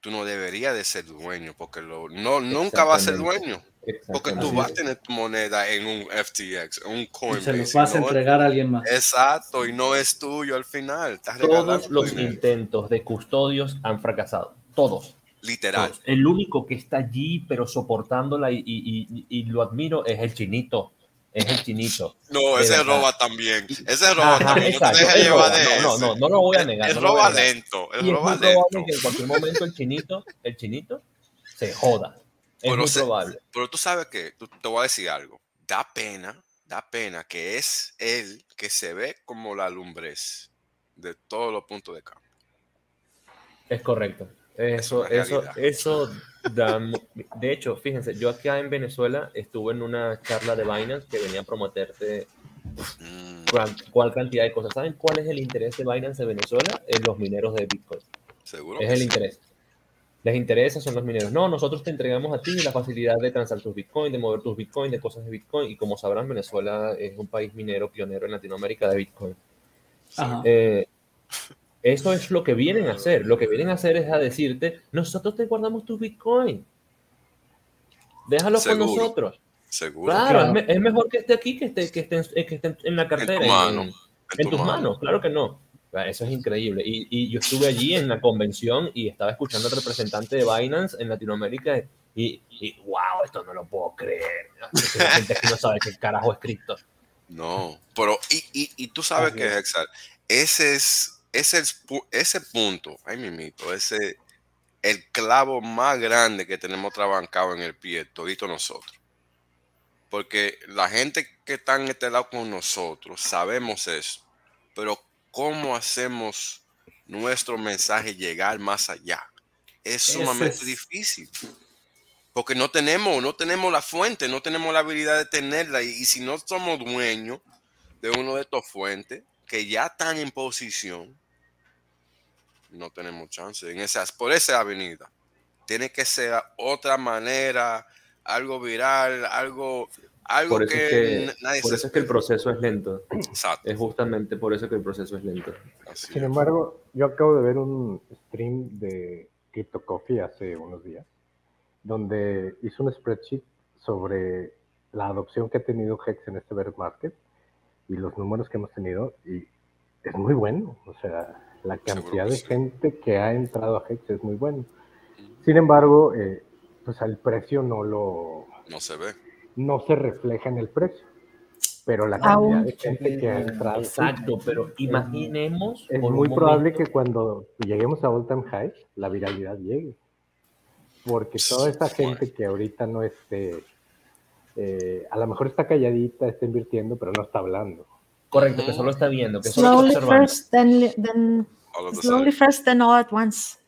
tú no deberías de ser dueño, porque lo, no, nunca vas a ser dueño. Porque tú vas a tener tu moneda en un FTX, en un Coinbase. Se lo vas a entregar a alguien más. Exacto, y no es tuyo al final. Todos los intentos de custodios han fracasado. Todos. Literal. El único que está allí, pero soportándola y, y, lo admiro, es el chinito. Es el chinito. No, ese roba también. Ese roba también. no, te llevar de no, no, no, lo voy a negar. El, roba lento. Roba es lento. que en cualquier momento el chinito, el chinito se joda. Es muy probable. Pero tú sabes que, te voy a decir algo. Da pena, da pena que es él que se ve como la lumbrez de todos los puntos de campo. Es correcto. Eso, eso, eso da, de hecho, fíjense, yo acá en Venezuela estuve en una charla de Binance que venía a prometerte mm. cuál, cantidad de cosas. ¿Saben cuál es el interés de Binance de Venezuela? En los mineros de Bitcoin. Seguro. Es el interés. Les interesa, son los mineros. No, nosotros te entregamos a ti la facilidad de transar tus Bitcoin, de mover tus Bitcoin, de cosas de Bitcoin. Y como sabrán, Venezuela es un país minero pionero en Latinoamérica de Bitcoin. Eh, eso es lo que vienen a hacer. Lo que vienen a hacer es a decirte, nosotros te guardamos tu Bitcoin. Déjalo con nosotros. Seguro. Claro, Es, mejor que esté aquí que esté, que esté, que esté en la cartera. En, tus manos, claro que no. Eso es increíble. Y, y, yo estuve allí en la convención y estaba escuchando al representante de Binance en Latinoamérica y, y wow, esto no lo puedo creer. La gente que no sabe qué carajo es cripto. No, pero y, y, tú sabes que, Hexal, ese es ese, ese punto, ay mimito, ese el clavo más grande que tenemos trabancado en el pie, todito nosotros. Porque la gente que está en este lado con nosotros, sabemos eso, pero ¿cómo hacemos nuestro mensaje llegar más allá? Es sumamente difícil. Porque no tenemos, no tenemos la fuente, no tenemos la habilidad de tenerla. Y, y si no somos dueños de uno de estos fuentes, que ya están en posición, no tenemos chance. En esas, por esa avenida. Tiene que ser otra manera, algo viral, algo, algo por eso que, es que, Por eso es que el proceso es lento. Es justamente por eso que el proceso es lento. Sin embargo, yo acabo de ver un stream de Crypto Coffee hace unos días, donde hizo un spreadsheet sobre la adopción que ha tenido Hex en este bear market y los números que hemos tenido y es muy bueno, o sea, la cantidad de gente que ha entrado a Hex es muy bueno. Sin embargo, eh, pues al precio no lo... No se ve. No se refleja en el precio. Pero la cantidad de gente que ha entrado... Exacto, pero imaginemos... Es muy probable que cuando lleguemos a all time high, la viralidad llegue. Porque toda esta gente que ahorita no esté eh, a lo mejor está calladita, está invirtiendo, pero no está hablando. Correcto, que solo está viendo, que slowly first, then, then slowly first, then all at once.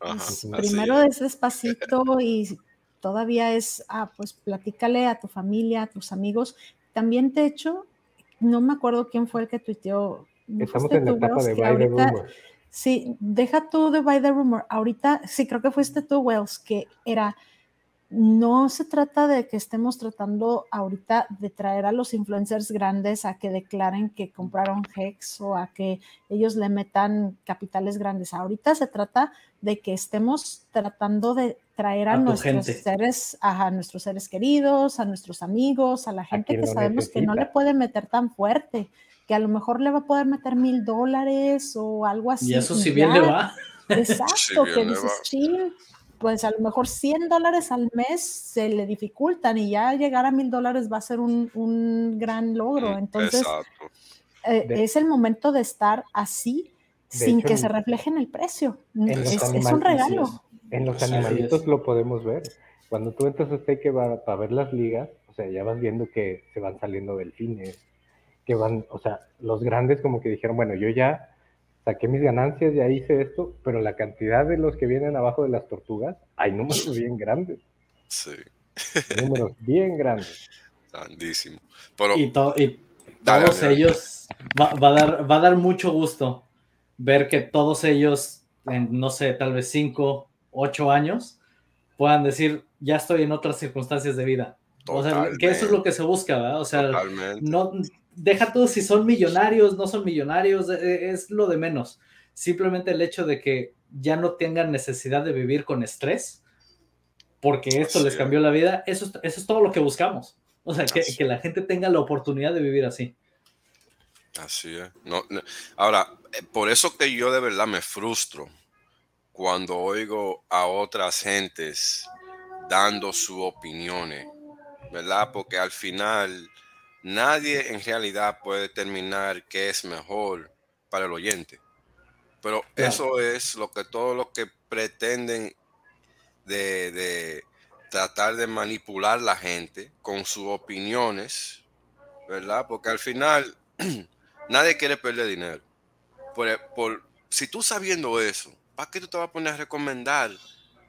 primero es despacito y todavía es, ah, pues platícale a tu familia, a tus amigos. También te hecho, no me acuerdo quién fue el que tuiteó. Estamos en la etapa de By the Rumor. Sí, deja tú de By the Rumor. Ahorita, sí, creo que fuiste tú, Wells, que era no se trata de que estemos tratando ahorita de traer a los influencers grandes a que declaren que compraron Hex o a que ellos le metan capitales grandes. Ahorita se trata de que estemos tratando de traer a, nuestros seres, a, nuestros seres queridos, a nuestros amigos, a la gente que sabemos que no le puede meter tan fuerte, que a lo mejor le va a poder meter mil dólares o algo así. Y eso si bien le va. Exacto, que dices, chill, pues a lo mejor 100 dólares al mes se le dificultan y ya llegar a mil dólares va a ser un, gran logro. Mm, Entonces, eh, es el momento de estar así sin que se refleje en el precio. Es, un regalo. En los animalitos lo podemos ver. Cuando tú entras a que va para ver las ligas, o sea, ya vas viendo que se van saliendo delfines, que van, o sea, los grandes como que dijeron, bueno, yo ya saqué mis ganancias, ya hice esto, pero la cantidad de los que vienen abajo de las tortugas, hay números bien grandes. Sí. Números bien grandes. Grandísimo. y, todos ellos, va, a dar, va a dar mucho gusto ver que todos ellos, en no sé, tal vez cinco, ocho años, puedan decir, ya estoy en otras circunstancias de vida. O sea, que eso es lo que se busca, ¿verdad? O sea, no, deja todo si son millonarios, no son millonarios, e, e, es lo de menos. Simplemente el hecho de que ya no tengan necesidad de vivir con estrés, porque esto les cambió la vida, eso, eso es todo lo que buscamos. O sea, que, que, la gente tenga la oportunidad de vivir así. Así es. No, Ahora, eh, por eso que yo de verdad me frustro cuando oigo a otras gentes dando sus opiniones, ¿verdad? Porque al final nadie en realidad puede determinar qué es mejor para el oyente. Pero eso es lo que todos los que pretenden de, tratar de manipular la gente con sus opiniones, ¿verdad? Porque al final nadie quiere perder dinero. Por, si tú sabiendo eso, ¿para qué tú te vas a poner a recomendar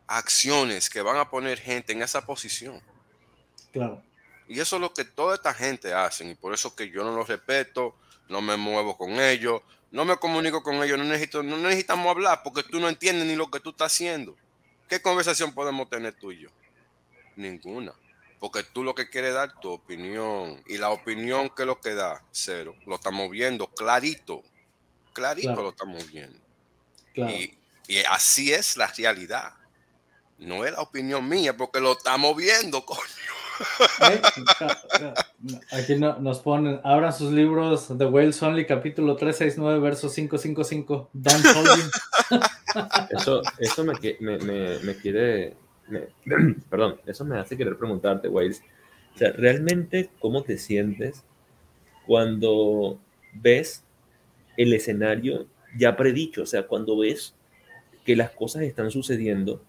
acciones que van a poner gente en esa posición? Claro. Y eso es lo que toda esta gente hacen y por eso que yo no los respeto, no me muevo con ellos, no me comunico con ellos, no, necesito, no necesitamos hablar porque tú no entiendes ni lo que tú estás haciendo. ¿Qué conversación podemos tener tú y yo? Ninguna. Porque tú lo que quieres dar tu opinión y la opinión que lo que da, cero. Lo estamos viendo clarito, clarito lo estamos viendo. Y, y así es la realidad. No es la opinión mía porque lo estamos viendo, coño. Aquí nos ponen, abran sus libros The Whales Only, capítulo 369, verso 555. Don't Eso, eso me, me, me, quiere. perdón, eso me hace querer preguntarte, Wales. O sea, ¿realmente cómo te sientes cuando ves el escenario ya predicho? O sea, cuando ves que las cosas están sucediendo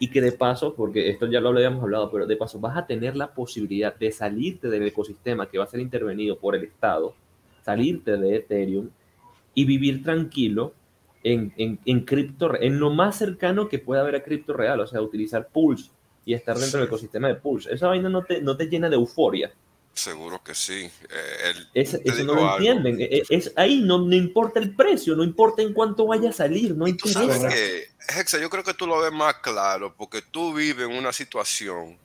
y que de paso, porque esto ya lo habíamos hablado, pero de paso vas a tener la posibilidad de salirte del ecosistema que va a ser intervenido por el Estado, salirte de Ethereum y vivir tranquilo en, en, en cripto, en lo más cercano que pueda haber a cripto real, o sea, utilizar Pulse y estar dentro del ecosistema de Pulse. Esa vaina no te, no te llena de euforia. Seguro que sí. Eh, eso no lo entienden. E, e, es, ahí no, no, importa el precio, no importa en cuánto vaya a salir, no interesa. Que, Hexa, yo creo que tú lo ves más claro porque tú vives en una situación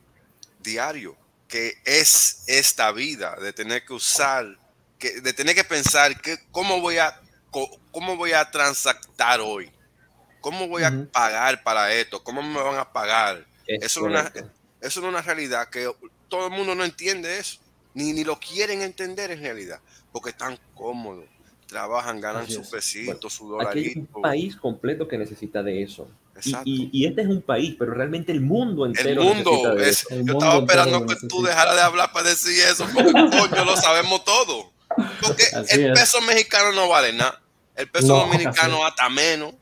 diario que es esta vida de tener que usar, que, de tener que pensar que, cómo voy a cómo voy a transactar hoy, cómo voy a pagar para esto, cómo me van a pagar. eso, es una, eso es una realidad que todo el mundo no entiende eso ni, ni lo quieren entender en realidad, porque están cómodos, trabajan, ganan sus pesitos, su dolarito. Aquí hay un país completo que necesita de eso. Y, y, este es un país, pero realmente el mundo entero. El mundo, es, yo estaba esperando que tú dejaras de hablar para decir eso, porque coño lo sabemos todo. Porque el peso mexicano no vale nada, el peso dominicano hasta menos.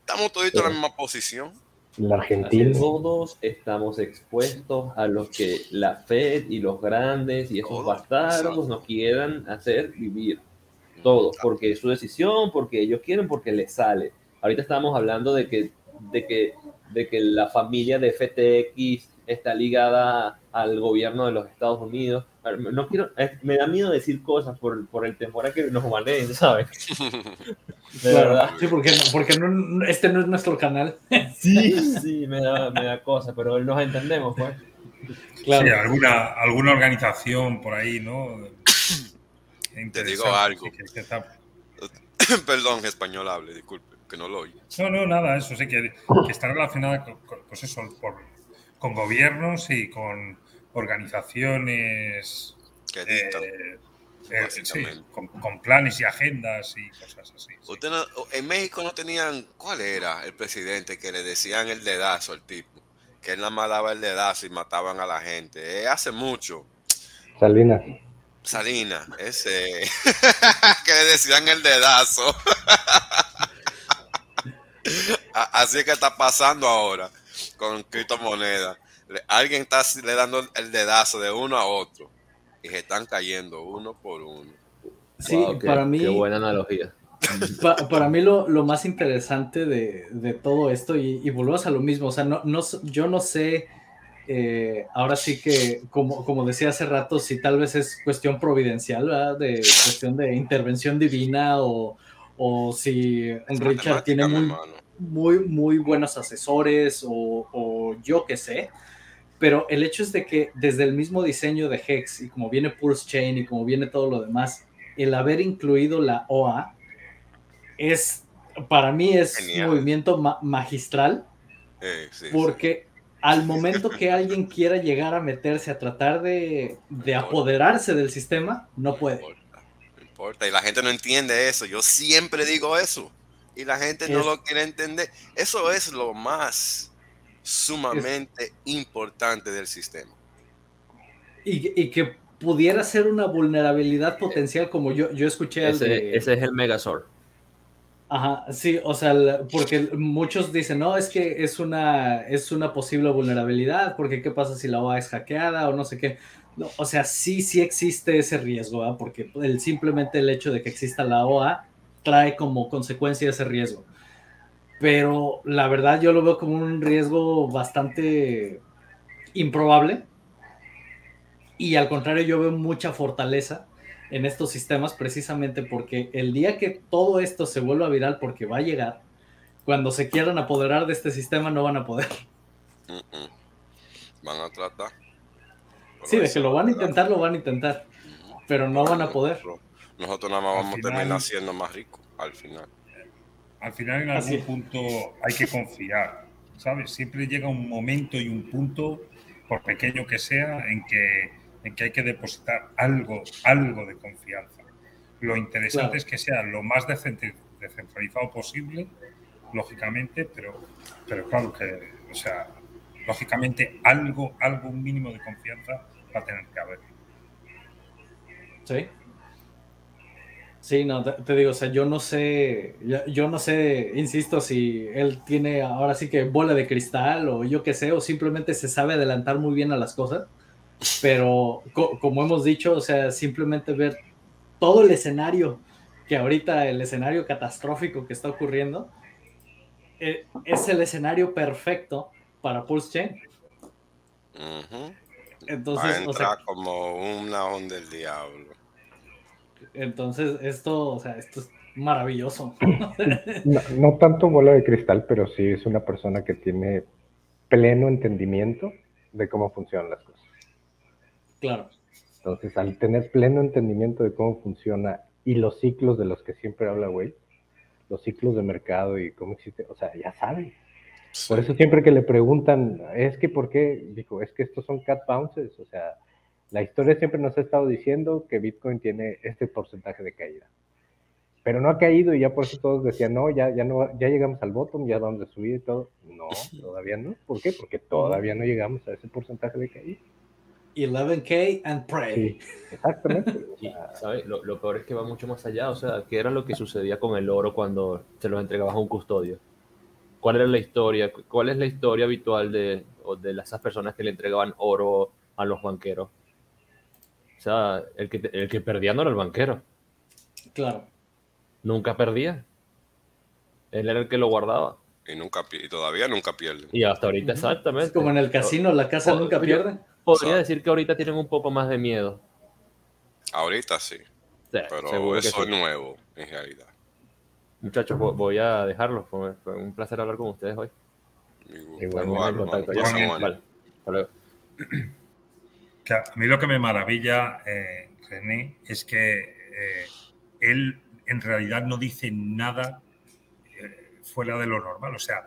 Estamos todos en la misma posición. El argentino. Todos estamos expuestos a lo que la Fed y los grandes y esos bastardos nos quieran hacer vivir. Todos, porque es su decisión, porque ellos quieren, porque les sale. Ahorita estamos hablando de que, de que, de que la familia de FTX está ligada al gobierno de los Estados Unidos. No quiero, me da miedo decir cosas por, por el temor a que nos manen, ¿sabes? De verdad. Sí, porque, porque no, este no es nuestro canal. Sí, sí, me da, me da cosa, pero nos entendemos, pues. Claro. Sí, alguna, alguna organización por ahí, ¿no? Te digo algo. Perdón, español hable, disculpe, que no lo oye. No, no, nada, eso sí, que, que está relacionada con, pues eso, por, con gobiernos y con organizaciones eh, eh, sí, con, planes y agendas y cosas así. en México no tenían, ¿cuál era el presidente que le decían el dedazo al tipo? Que él nada más daba el dedazo y mataban a la gente. Eh, hace mucho. Salinas. Salinas, ese que le decían el dedazo. Así que está pasando ahora con criptomonedas. Alguien está le dando el dedazo de uno a otro y se están cayendo uno por uno. Sí, para mí. Qué buena analogía. para mí lo, más interesante de, todo esto, y, volvemos a lo mismo, o sea, no, no yo no sé, eh, ahora sí que, como, como decía hace rato, si tal vez es cuestión providencial, ¿verdad? De cuestión de intervención divina o, o si Richard tiene muy, muy, muy buenos asesores o, o yo qué sé, pero el hecho es de que desde el mismo diseño de Hex y como viene Pulse Chain y como viene todo lo demás, el haber incluido la OA es, para mí es un movimiento magistral, porque al momento que alguien quiera llegar a meterse a tratar de, apoderarse del sistema, no puede. No importa, y la gente no entiende eso, yo siempre digo eso, y la gente no lo quiere entender. Eso es lo más sumamente importante del sistema. Y, que pudiera ser una vulnerabilidad potencial, como yo, yo escuché. Ese, ese es el Megazord. Ajá, sí, o sea, porque muchos dicen, no, es que es una, es una posible vulnerabilidad, porque qué pasa si la OA es hackeada o no sé qué. o sea, sí, sí existe ese riesgo, porque el, simplemente el hecho de que exista la OA trae como consecuencia ese riesgo pero la verdad yo lo veo como un riesgo bastante improbable y al contrario yo veo mucha fortaleza en estos sistemas precisamente porque el día que todo esto se vuelva viral porque va a llegar, cuando se quieran apoderar de este sistema no van a poder. Van a tratar. sí, de que lo van a intentar, lo van a intentar, pero no van a poder. Nosotros nada más vamos a terminar siendo más ricos al final al final en algún punto hay que confiar, ¿sabes? Siempre llega un momento y un punto, por pequeño que sea, en que, en que hay que depositar algo, algo de confianza. Lo interesante es que sea lo más descentralizado posible, lógicamente, pero, pero claro que, o sea, lógicamente algo, algo, un mínimo de confianza va a tener que haber. Sí, Sí, no, te, digo, o sea, yo no sé, yo, no sé, insisto, si él tiene ahora sí que bola de cristal o yo qué sé, o simplemente se sabe adelantar muy bien a las cosas, pero como hemos dicho, o sea, simplemente ver todo el escenario, que ahorita el escenario catastrófico que está ocurriendo, eh, es el escenario perfecto para Pulse Chain. Entonces, o sea, como una onda del diablo. Entonces, esto, o sea, esto es maravilloso. No, tanto bola de cristal, pero sí es una persona que tiene pleno entendimiento de cómo funcionan las cosas. Claro. Entonces, al tener pleno entendimiento de cómo funciona y los ciclos de los que siempre habla güey, los ciclos de mercado y cómo existe, o sea, ya sabe. Por eso siempre que le preguntan, es que, ¿por qué? Dijo, es que estos son cat bounces, o sea, la historia siempre nos ha estado diciendo que Bitcoin tiene este porcentaje de caída. Pero no ha caído y ya por eso todos decían, no, ya, ya, no, ya llegamos al bottom, ya vamos a subir y todo. No, todavía no. ¿Por qué? Porque todavía no llegamos a ese porcentaje de caída. 11K and pray. exactamente. Lo, lo, peor es que va mucho más allá. O sea, ¿qué era lo que sucedía con el oro cuando se lo entregabas a un custodio? ¿Cuál era la historia? ¿Cuál es la historia habitual de, de esas personas que le entregaban oro a los banqueros? O sea, el que, el que perdía no era el banquero. Claro. Nunca perdía. Él era el que lo guardaba. Y, nunca, y todavía nunca pierde. Y hasta ahorita, exactamente. Es como en el casino, la casa nunca pierde. Podría decir que ahorita tienen un poco más de miedo. Ahorita sí. pero eso es nuevo, en realidad. Muchachos, voy a dejarlo. Fue, un placer hablar con ustedes hoy. A mí lo que me maravilla, eh, René, es que eh, él en realidad no dice nada eh, fuera de lo normal. O sea,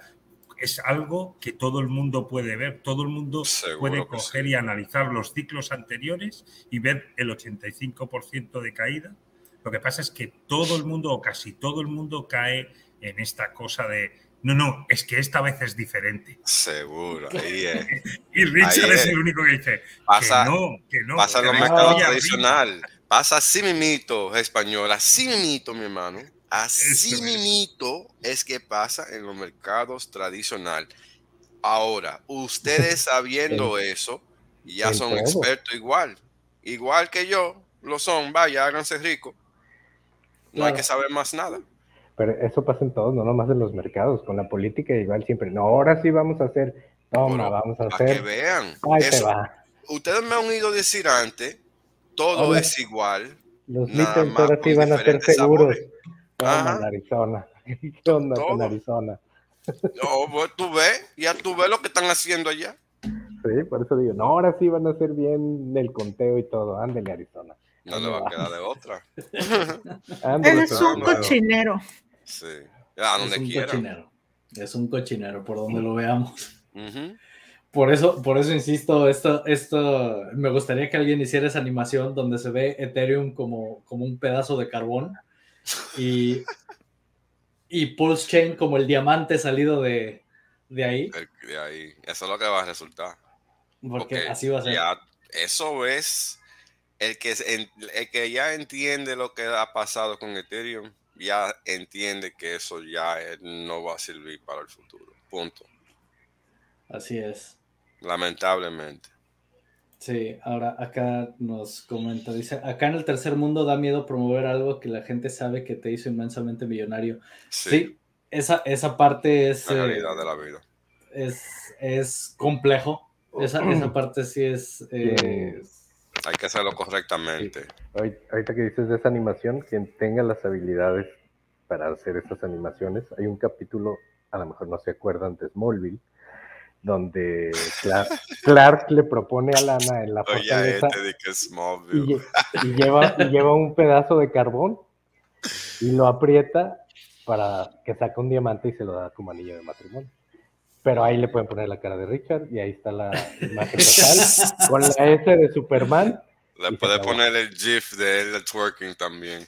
es algo que todo el mundo puede ver, todo el mundo puede coger y analizar los ciclos anteriores y ver el 85% de caída. Lo que pasa es que todo el mundo o casi todo el mundo cae en esta cosa de no, no, es que esta vez es diferente. Seguro, y Richard es. el único que dice pasa, que no, que no. Pasa en los mercados tradicionales. Pasa así mimito, español, así mimito, mi hermano. Así mimito es que pasa en los mercados tradicionales. Ahora, ustedes sabiendo eso, ya son expertos igual. Igual que yo, lo son, vaya, háganse ricos. No hay que saber más nada. Pero eso pasa en todos, no nomás en los mercados. Con la política igual siempre. No, ahora sí vamos a hacer. Toma, vamos a hacer. que vean. Ustedes me han oído decir antes, todo es igual. Los mitos ahora sí van a ser seguros. Toma, Arizona. ¿Qué onda con Arizona? No, pues, tú ves, ya tú ves lo que están haciendo allá. Sí, por eso digo, no, ahora sí van a hacer bien el conteo y todo. Ándale, Arizona. No le va a quedar de otra. Él es un cochinero. Sí. A donde es un quiera. cochinero. Es un cochinero, por donde lo veamos. Por eso, por eso insisto, esto, esto, me gustaría que alguien hiciera esa animación donde se ve Ethereum como, como un pedazo de carbón y, y Pulse Chain como el diamante salido de, de ahí. De ahí. Eso es lo que va a resultar. Porque, así va a ser. eso es el que, el que ya entiende lo que ha pasado con Ethereum ya entiende que eso ya no va a servir para el futuro. Punto. Así es. Lamentablemente. Sí, ahora acá nos comenta, dice, acá en el tercer mundo da miedo promover algo que la gente sabe que te hizo inmensamente millonario. Sí, esa, esa parte es... La realidad de la vida. Es, es complejo. Esa, esa parte sí es... Eh, hay que hacerlo correctamente. Ahorita que dices de esa animación, quien tenga las habilidades para hacer esas animaciones, hay un capítulo, a lo mejor no se acuerdan, de Smallville, donde Clark, le propone a Lana en la fortaleza y, lleva, y lleva un pedazo de carbón y lo aprieta para que saque un diamante y se lo da como anillo de matrimonio. Pero ahí le pueden poner la cara de Richard y ahí está la imagen total. con la S de Superman. Le puede poner el GIF de él, el twerking también.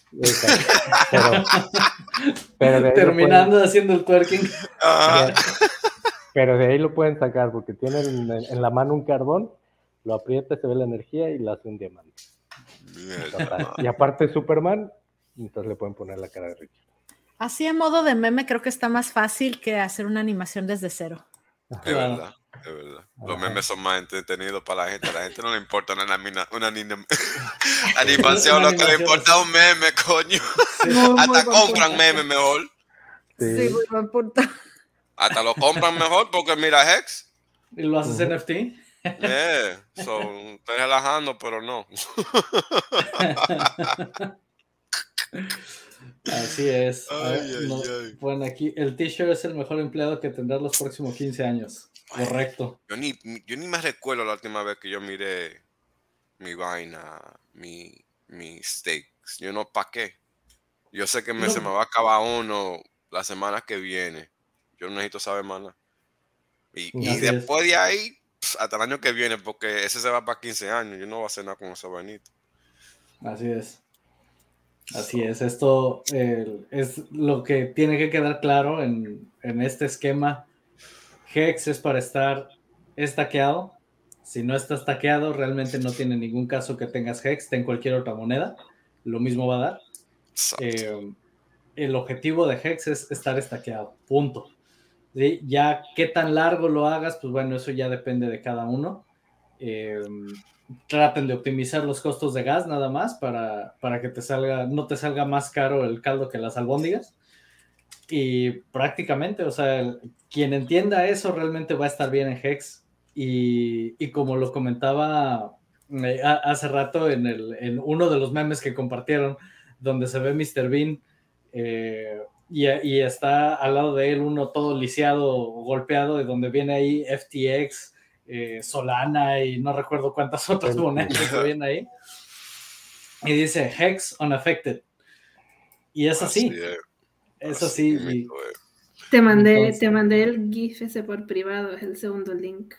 Pero, Terminando haciendo el twerking. Pero de ahí lo pueden sacar porque tiene en, la mano un carbón, lo aprieta, se ve la energía y lo hace un diamante. Y aparte Superman, entonces le pueden poner la cara de Richard. Así a modo de meme creo que está más fácil que hacer una animación desde cero. Es verdad, es verdad. Los memes son más entretenidos para la gente. A la gente no le importa una, una, animación, lo que le importa es un meme, coño. Hasta compran memes mejor. Sí, muy buen punto. Hasta lo compran mejor porque mira Hex. ¿Y lo haces NFT? Eh, estoy relajando, pero no. Así es. Bueno, aquí el t-shirt es el mejor empleado que tendrás los próximos 15 años. Correcto. Yo ni, yo ni me recuerdo la última vez que yo miré mi vaina, mi, mi steaks. Yo no, ¿para qué? Yo sé que me, se me va a acabar uno la semana que viene. Yo no necesito saber más nada. Y, después de ahí, hasta el año que viene, porque ese se va para 15 años. Yo no voy a hacer nada con ese vainito. Así es. Así es, esto es lo que tiene que quedar claro en, este esquema. Hex es para estar estaqueado. Si no está estaqueado, realmente no tiene ningún caso que tengas Hex en cualquier otra moneda. Lo mismo va a dar. Eh, el objetivo de Hex es estar estaqueado. Punto. Ya qué tan largo lo hagas, pues bueno, eso ya depende de cada uno. Em, traten de optimizar los costos de gas nada más para, para que te salga, no te salga más caro el caldo que las albóndigas. Y prácticamente, o sea, quien entienda eso realmente va a estar bien en Hex. Y, y como lo comentaba eh, hace rato en, el, en uno de los memes que compartieron, donde se ve Mr. Bean eh, y, y, está al lado de él uno todo lisiado, golpeado, de donde viene ahí FTX, eh, Solana y no recuerdo cuántas otras monedas que vienen ahí. Y dice Hex unaffected. Y es así. Es así. Te mandé, te mandé el GIF ese por privado, es el segundo link.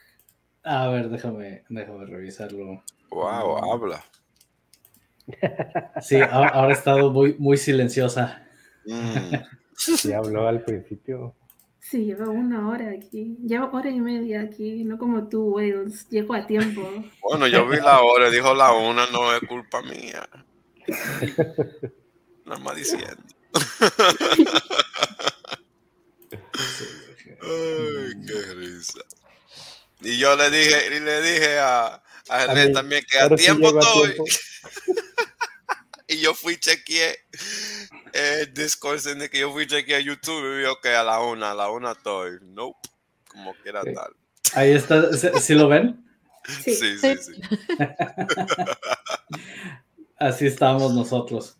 A ver, déjame, déjame revisarlo. Wow, habla. Sí, ahora ha estado muy, muy silenciosa. Mm. Sí, habló al principio. Sí, lleva una hora aquí. Lleva hora y media aquí, no como tú, Wales. Llego a tiempo. Bueno, yo vi la hora, dijo la una, no es culpa mía. Nada más diciendo. Ay, qué risa. Y yo le dije, y le dije a, a René también que a tiempo estoy. y yo fui chequeé el Discord de que yo fui chequeé YouTube y vio que a la una, a la una estoy. Nope. Como quiera tal. Ahí está, ¿sí lo ven? Sí, sí, sí. Así estamos nosotros.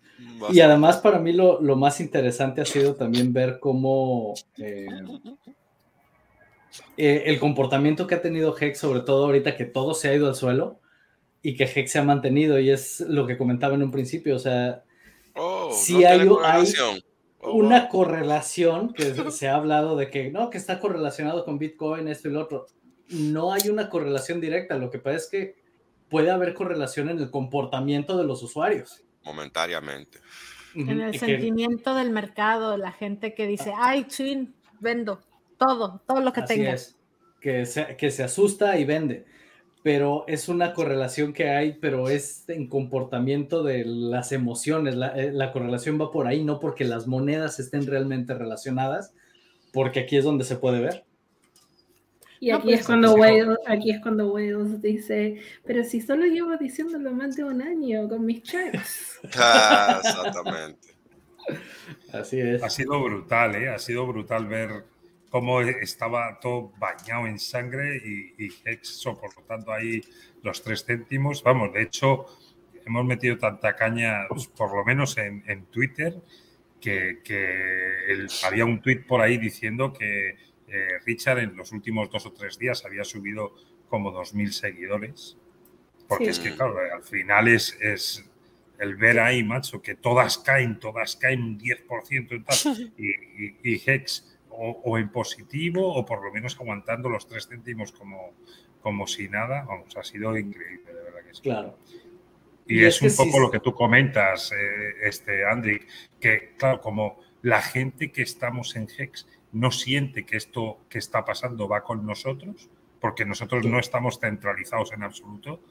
Y además para mí lo, lo, más interesante ha sido también ver cómo eh, eh, el comportamiento que ha tenido Hex, sobre todo ahorita que todo se ha ido al suelo y que Hex se ha mantenido, y es lo que comentaba en un principio, o sea, oh, si hay, oh, una correlación que se ha hablado de que no, que está correlacionado con Bitcoin, esto y lo otro. No hay una correlación directa, lo que pasa es que puede haber correlación en el comportamiento de los usuarios. Momentáneamente. En el sentimiento del mercado, la gente que dice, ay, chin, vendo todo, todo lo que Así Es. Que se, que se asusta y vende. Pero es una correlación que hay, pero es en comportamiento de las emociones. La, eh, la correlación va por ahí, no porque las monedas estén realmente relacionadas, porque aquí es donde se puede ver. Y aquí, es cuando Wales, aquí es cuando Wales dice, pero si solo llevo diciéndolo más de un año con mis chats. Ah, exactamente. Así es. Ha sido brutal, ¿eh? Ha sido brutal ver cómo estaba todo bañado en sangre y, y Hex soportando ahí los tres céntimos. Vamos, de hecho, hemos metido tanta caña, pues, por lo menos en, Twitter, que, había un tweet por ahí diciendo que eh, Richard en los últimos dos o tres días había subido como 2.000 seguidores. Porque es que, claro, al final es, es el ver ahí, macho, que todas caen, todas caen un 10% y tal. Y, y Hex o, en positivo o por lo menos aguantando los tres céntimos como, como si nada. Vamos, ha sido increíble, de verdad que sí. Claro. Y, es, un poco lo que tú comentas, eh, este, Andy, que claro, como la gente que estamos en Hex no siente que esto que está pasando va con nosotros, porque nosotros no estamos centralizados en absoluto.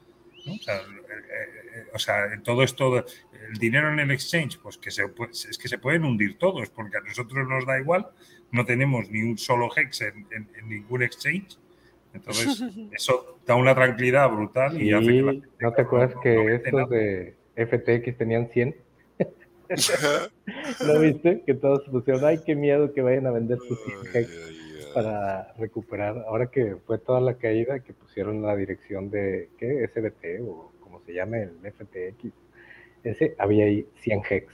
O, sea, eh, eh, en todo esto, el dinero en el exchange, pues que se, es que se pueden hundir todos, porque a nosotros nos da igual no tenemos ni un solo hex en, ningún exchange. Entonces, eso da una tranquilidad brutal y, hace que ¿No te acuerdas que estos de FTX tenían 100? ¿Lo viste? Que todos pusieron, ay, qué miedo que vayan a vender sus hex para recuperar. Ahora que fue toda la caída, que pusieron la dirección de, ¿qué? SBT o como se llame el FTX. Ese, había ahí 100 hex.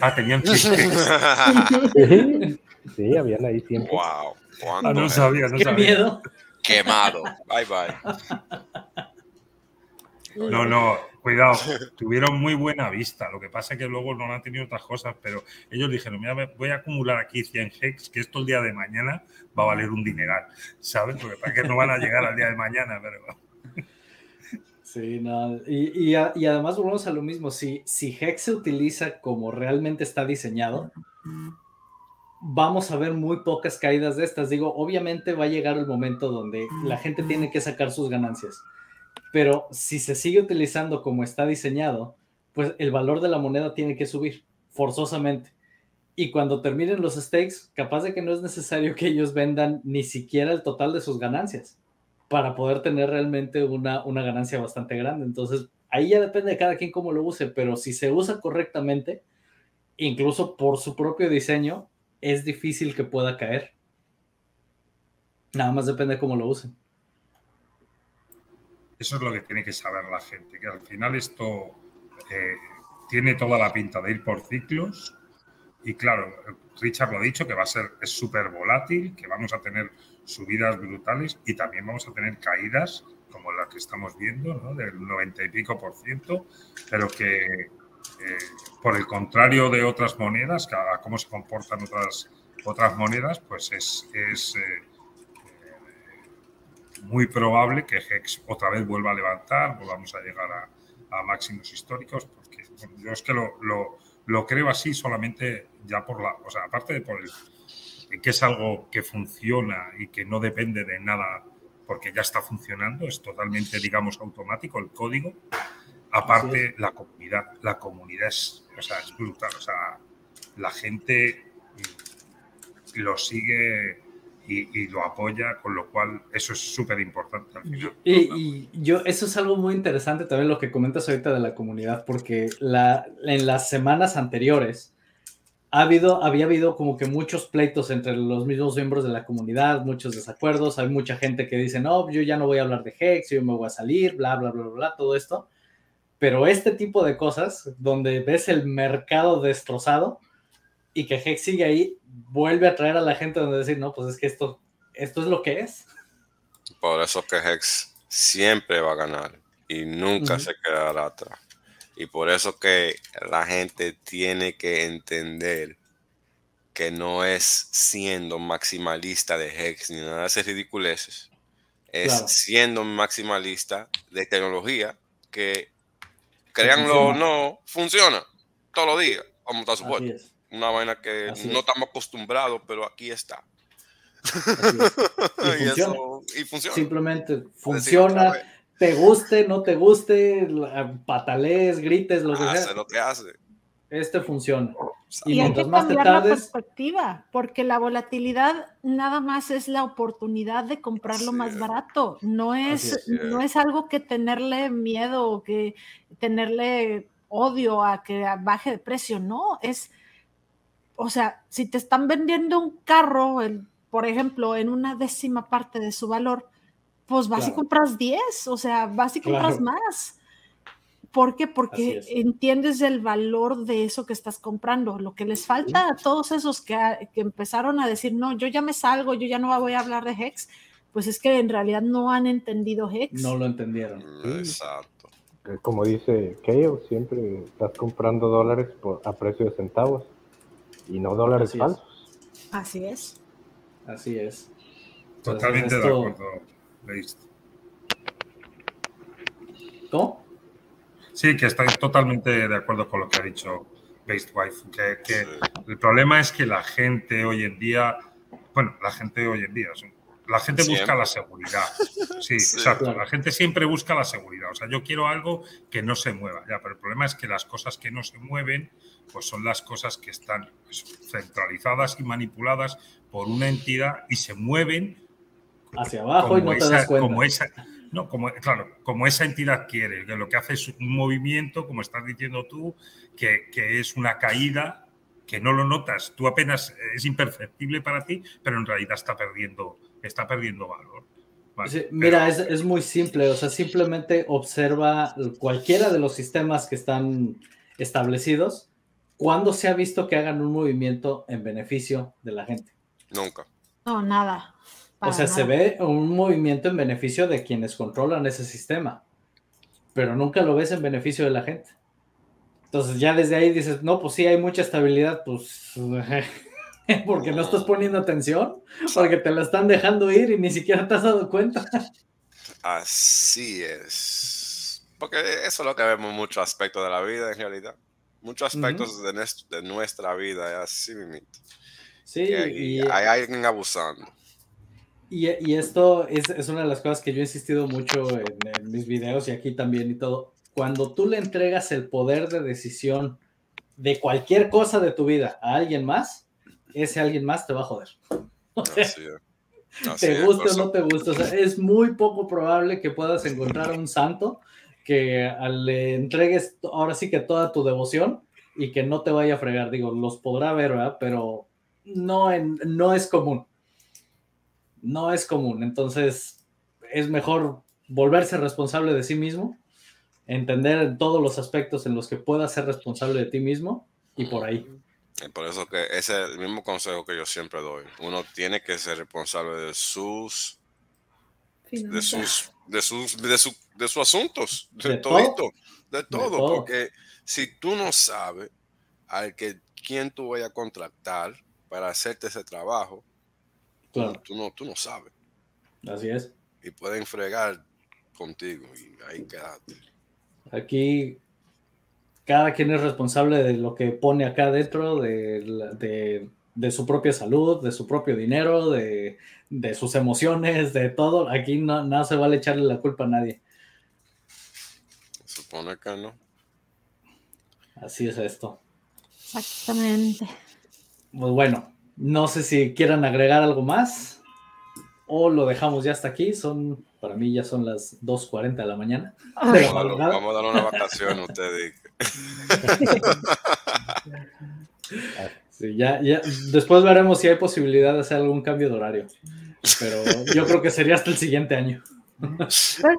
Ah, tenían 100 Sí, habían ahí siempre. Wow. Ah, no sabía, no Qué miedo. Quemado. Bye bye. No, no, cuidado, tuvieron muy buena vista. Lo que pasa es que luego no han tenido otras cosas, pero ellos dijeron: Mira, voy a acumular aquí 100 hex, que esto el día de mañana va a valer un dineral, ¿sabes? Porque para que no van a llegar al día de mañana, pero. Sí, no, y, y, y, además volvemos a lo mismo. Si, si Hex se utiliza como realmente está diseñado, vamos a ver muy pocas caídas de estas. Digo, obviamente va a llegar el momento donde la gente tiene que sacar sus ganancias, pero si se sigue utilizando como está diseñado, pues el valor de la moneda tiene que subir forzosamente. y cuando terminen los stakes, capaz de que no es necesario que ellos vendan ni siquiera el total de sus ganancias para poder tener realmente una, una ganancia bastante grande. Entonces, ahí ya depende de cada quien cómo lo use, pero si se usa correctamente, incluso por su propio diseño, es difícil que pueda caer. Nada más depende de cómo lo usen. Eso es lo que tiene que saber la gente, que al final esto eh, tiene toda la pinta de ir por ciclos y claro, Richard lo ha dicho, que va a ser súper volátil, que vamos a tener subidas brutales y también vamos a tener caídas como las que estamos viendo, ¿no? del 90 y pico por ciento, pero que eh, por el contrario de otras monedas, a cómo se comportan otras, otras monedas, pues es, es eh, muy probable que Hex otra vez vuelva a levantar, volvamos a llegar a, máximos históricos, porque yo es que lo, lo, creo así solamente ya por la, o sea, aparte de por el, que es algo que funciona y que no depende de nada porque ya está funcionando, es totalmente, digamos, automático el código. Aparte, la comunidad, la comunidad es, o sea, es brutal, o sea, la gente lo sigue y, lo apoya, con lo cual eso es súper importante Y, yo, eso es algo muy interesante también lo que comentas ahorita de la comunidad, porque la, en las semanas anteriores ha habido, había habido como que muchos pleitos entre los mismos miembros de la comunidad, muchos desacuerdos, hay mucha gente que dice, no, yo ya no voy a hablar de Hex, yo me voy a salir, bla, bla, bla, bla, todo esto. Pero este tipo de cosas, donde ves el mercado destrozado y que Hex sigue ahí, vuelve a traer a la gente donde decir, no, pues es que esto, esto es lo que es. Por eso que Hex siempre va a ganar y nunca se quedará atrás. Y por eso que la gente tiene que entender que no es siendo maximalista de Hex ni nada de esas ridiculeces. Es siendo maximalista de tecnología que, créanlo o no, funciona todos los días, como está supuesto. Una vaina que no estamos acostumbrados, pero aquí está. Y, funciona. Simplemente funciona. te guste, no te guste, patalees, grites, lo que hace lo que hace. Este funciona. Y, hay que cambiar la perspectiva, porque la volatilidad nada más es la oportunidad de comprarlo más barato. No es, no es algo que tenerle miedo o que tenerle odio a que baje de precio. No, es o sea, si te están vendiendo un carro, por ejemplo, en una décima parte de su valor, pues vas y compras 10, o sea, vas y compras más. ¿Por qué? Porque entiendes el valor de eso que estás comprando. Lo que les falta a todos esos que, que, empezaron a decir, no, yo ya me salgo, yo ya no voy a hablar de Hex, pues es que en realidad no han entendido Hex. No lo entendieron. Exacto. Eh, como dice Keo, siempre estás comprando dólares por, a precio de centavos y no dólares Así falsos. Así es. Así es. Totalmente de acuerdo, ¿Cómo? Sí, que estoy totalmente de acuerdo con lo que ha dicho Based Wife. Que, el problema es que la gente hoy en día, bueno, la gente hoy en día, la gente busca la seguridad. Sí, exacto. La gente siempre busca la seguridad. O sea, yo quiero algo que no se mueva. Ya, pero el problema es que las cosas que no se mueven, pues son las cosas que están pues, centralizadas y manipuladas por una entidad y se mueven hacia abajo y no te das cuenta. Como esa, no, como, claro, como esa entidad quiere, que lo que hace es un movimiento, como estás diciendo tú, que, que es una caída que no lo notas, tú apenas es imperceptible para ti, pero en realidad está perdiendo está perdiendo valor. mira, es, muy simple, o sea, simplemente observa cualquiera de los sistemas que están establecidos, cuando se ha visto que hagan un movimiento en beneficio de la gente? Nunca. No, nada. O sea, se ve un movimiento en beneficio de quienes controlan ese sistema, pero nunca lo ves en beneficio de la gente. Entonces ya desde ahí dices, no, pues sí, hay mucha estabilidad, pues porque no estás poniendo atención, porque te la están dejando ir y ni siquiera te has dado cuenta. Así es. Porque eso es lo que vemos en muchos aspectos de la vida, en realidad. Muchos aspectos de, nuestra vida, es así mismo. Sí, y, hay alguien abusando. Y, y esto es, es, una de las cosas que yo he insistido mucho en, en mis videos y aquí también y todo. Cuando tú le entregas el poder de decisión de cualquier cosa de tu vida a alguien más, ese alguien más te va a joder. te guste o no te guste. O sea, es muy poco probable que puedas encontrar a un santo que le entregues ahora sí que toda tu devoción y que no te vaya a fregar. Digo, los podrá ver, ¿verdad? Pero no, no es común. No es común. Entonces, es mejor volverse responsable de sí mismo, entender todos los aspectos en los que puedas ser responsable de ti mismo y por ahí. Por eso que ese es el mismo consejo que yo siempre doy. Uno tiene que ser responsable de sus de sus de sus de, su, de sus asuntos, de, todo, de todo, porque si tú no sabes al que quién tú vayas a contratar para hacerte ese trabajo, tú, no tú no sabes. Así es. Y pueden fregar contigo y ahí quedate. Aquí cada quien es responsable de lo que pone acá dentro, de, su propia salud, de su propio dinero, de, sus emociones, de todo. Aquí no, no, se vale echarle la culpa a nadie. Supone que no. Así es esto. Exactamente. Pues bueno, no sé si quieran agregar algo más o lo dejamos ya hasta aquí. Son para mí ya son las 2.40 de la mañana. vamos, a dar una vacación, ustedes. sí, ya, ya. Después veremos si hay posibilidad de hacer algún cambio de horario. Pero yo creo que sería hasta el siguiente año.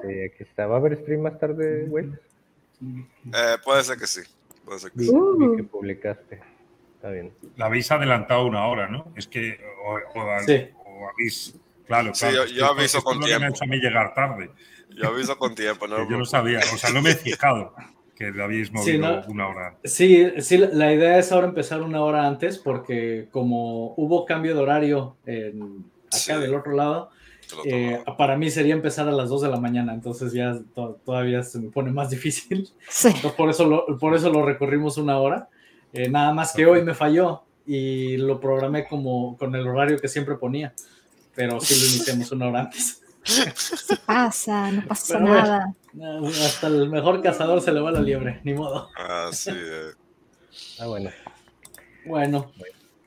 Eh, aquí está. ¿Va a haber stream más tarde, güey? Eh, puede ser que sí. Puede ser que sí. Uh. que publicaste. Está bien. La habéis adelantado una hora, ¿no? Es que o, o habéis Claro, claro. Sí, yo, aviso con tiempo. Me ha hecho a mí llegar tarde. Yo aviso con tiempo, ¿no? yo no sabía, o sea, no me he fijado que lo habéis movido una hora Sí, sí, la idea es ahora empezar una hora antes porque como hubo cambio de horario en, acá del otro lado, eh, para mí sería empezar a las 2 de la mañana, entonces ya todavía se me pone más difícil. Sí. Entonces por eso lo, por eso lo recorrimos una hora. Eh, nada más que hoy me falló y lo programé como con el horario que siempre ponía pero sí lo iniciamos una hora antes. Se pasa, no pasa nada. hasta el mejor cazador se le va la liebre, ni modo. Así es. Ah, bueno. Bueno,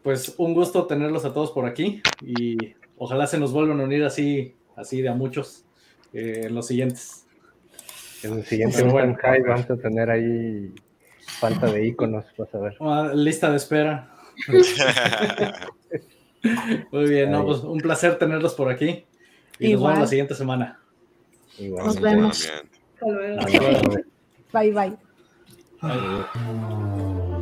pues un gusto tenerlos a todos por aquí y ojalá se nos vuelvan a unir así, así de a muchos eh, en los siguientes. En el siguiente bueno, vamos a tener ahí falta de iconos, vas a ver. Ah, lista de espera. Muy bien, pues, un placer tenerlos por aquí. Y nos vemos la siguiente semana. Nos vemos. Hasta luego. Bye, bye. bye.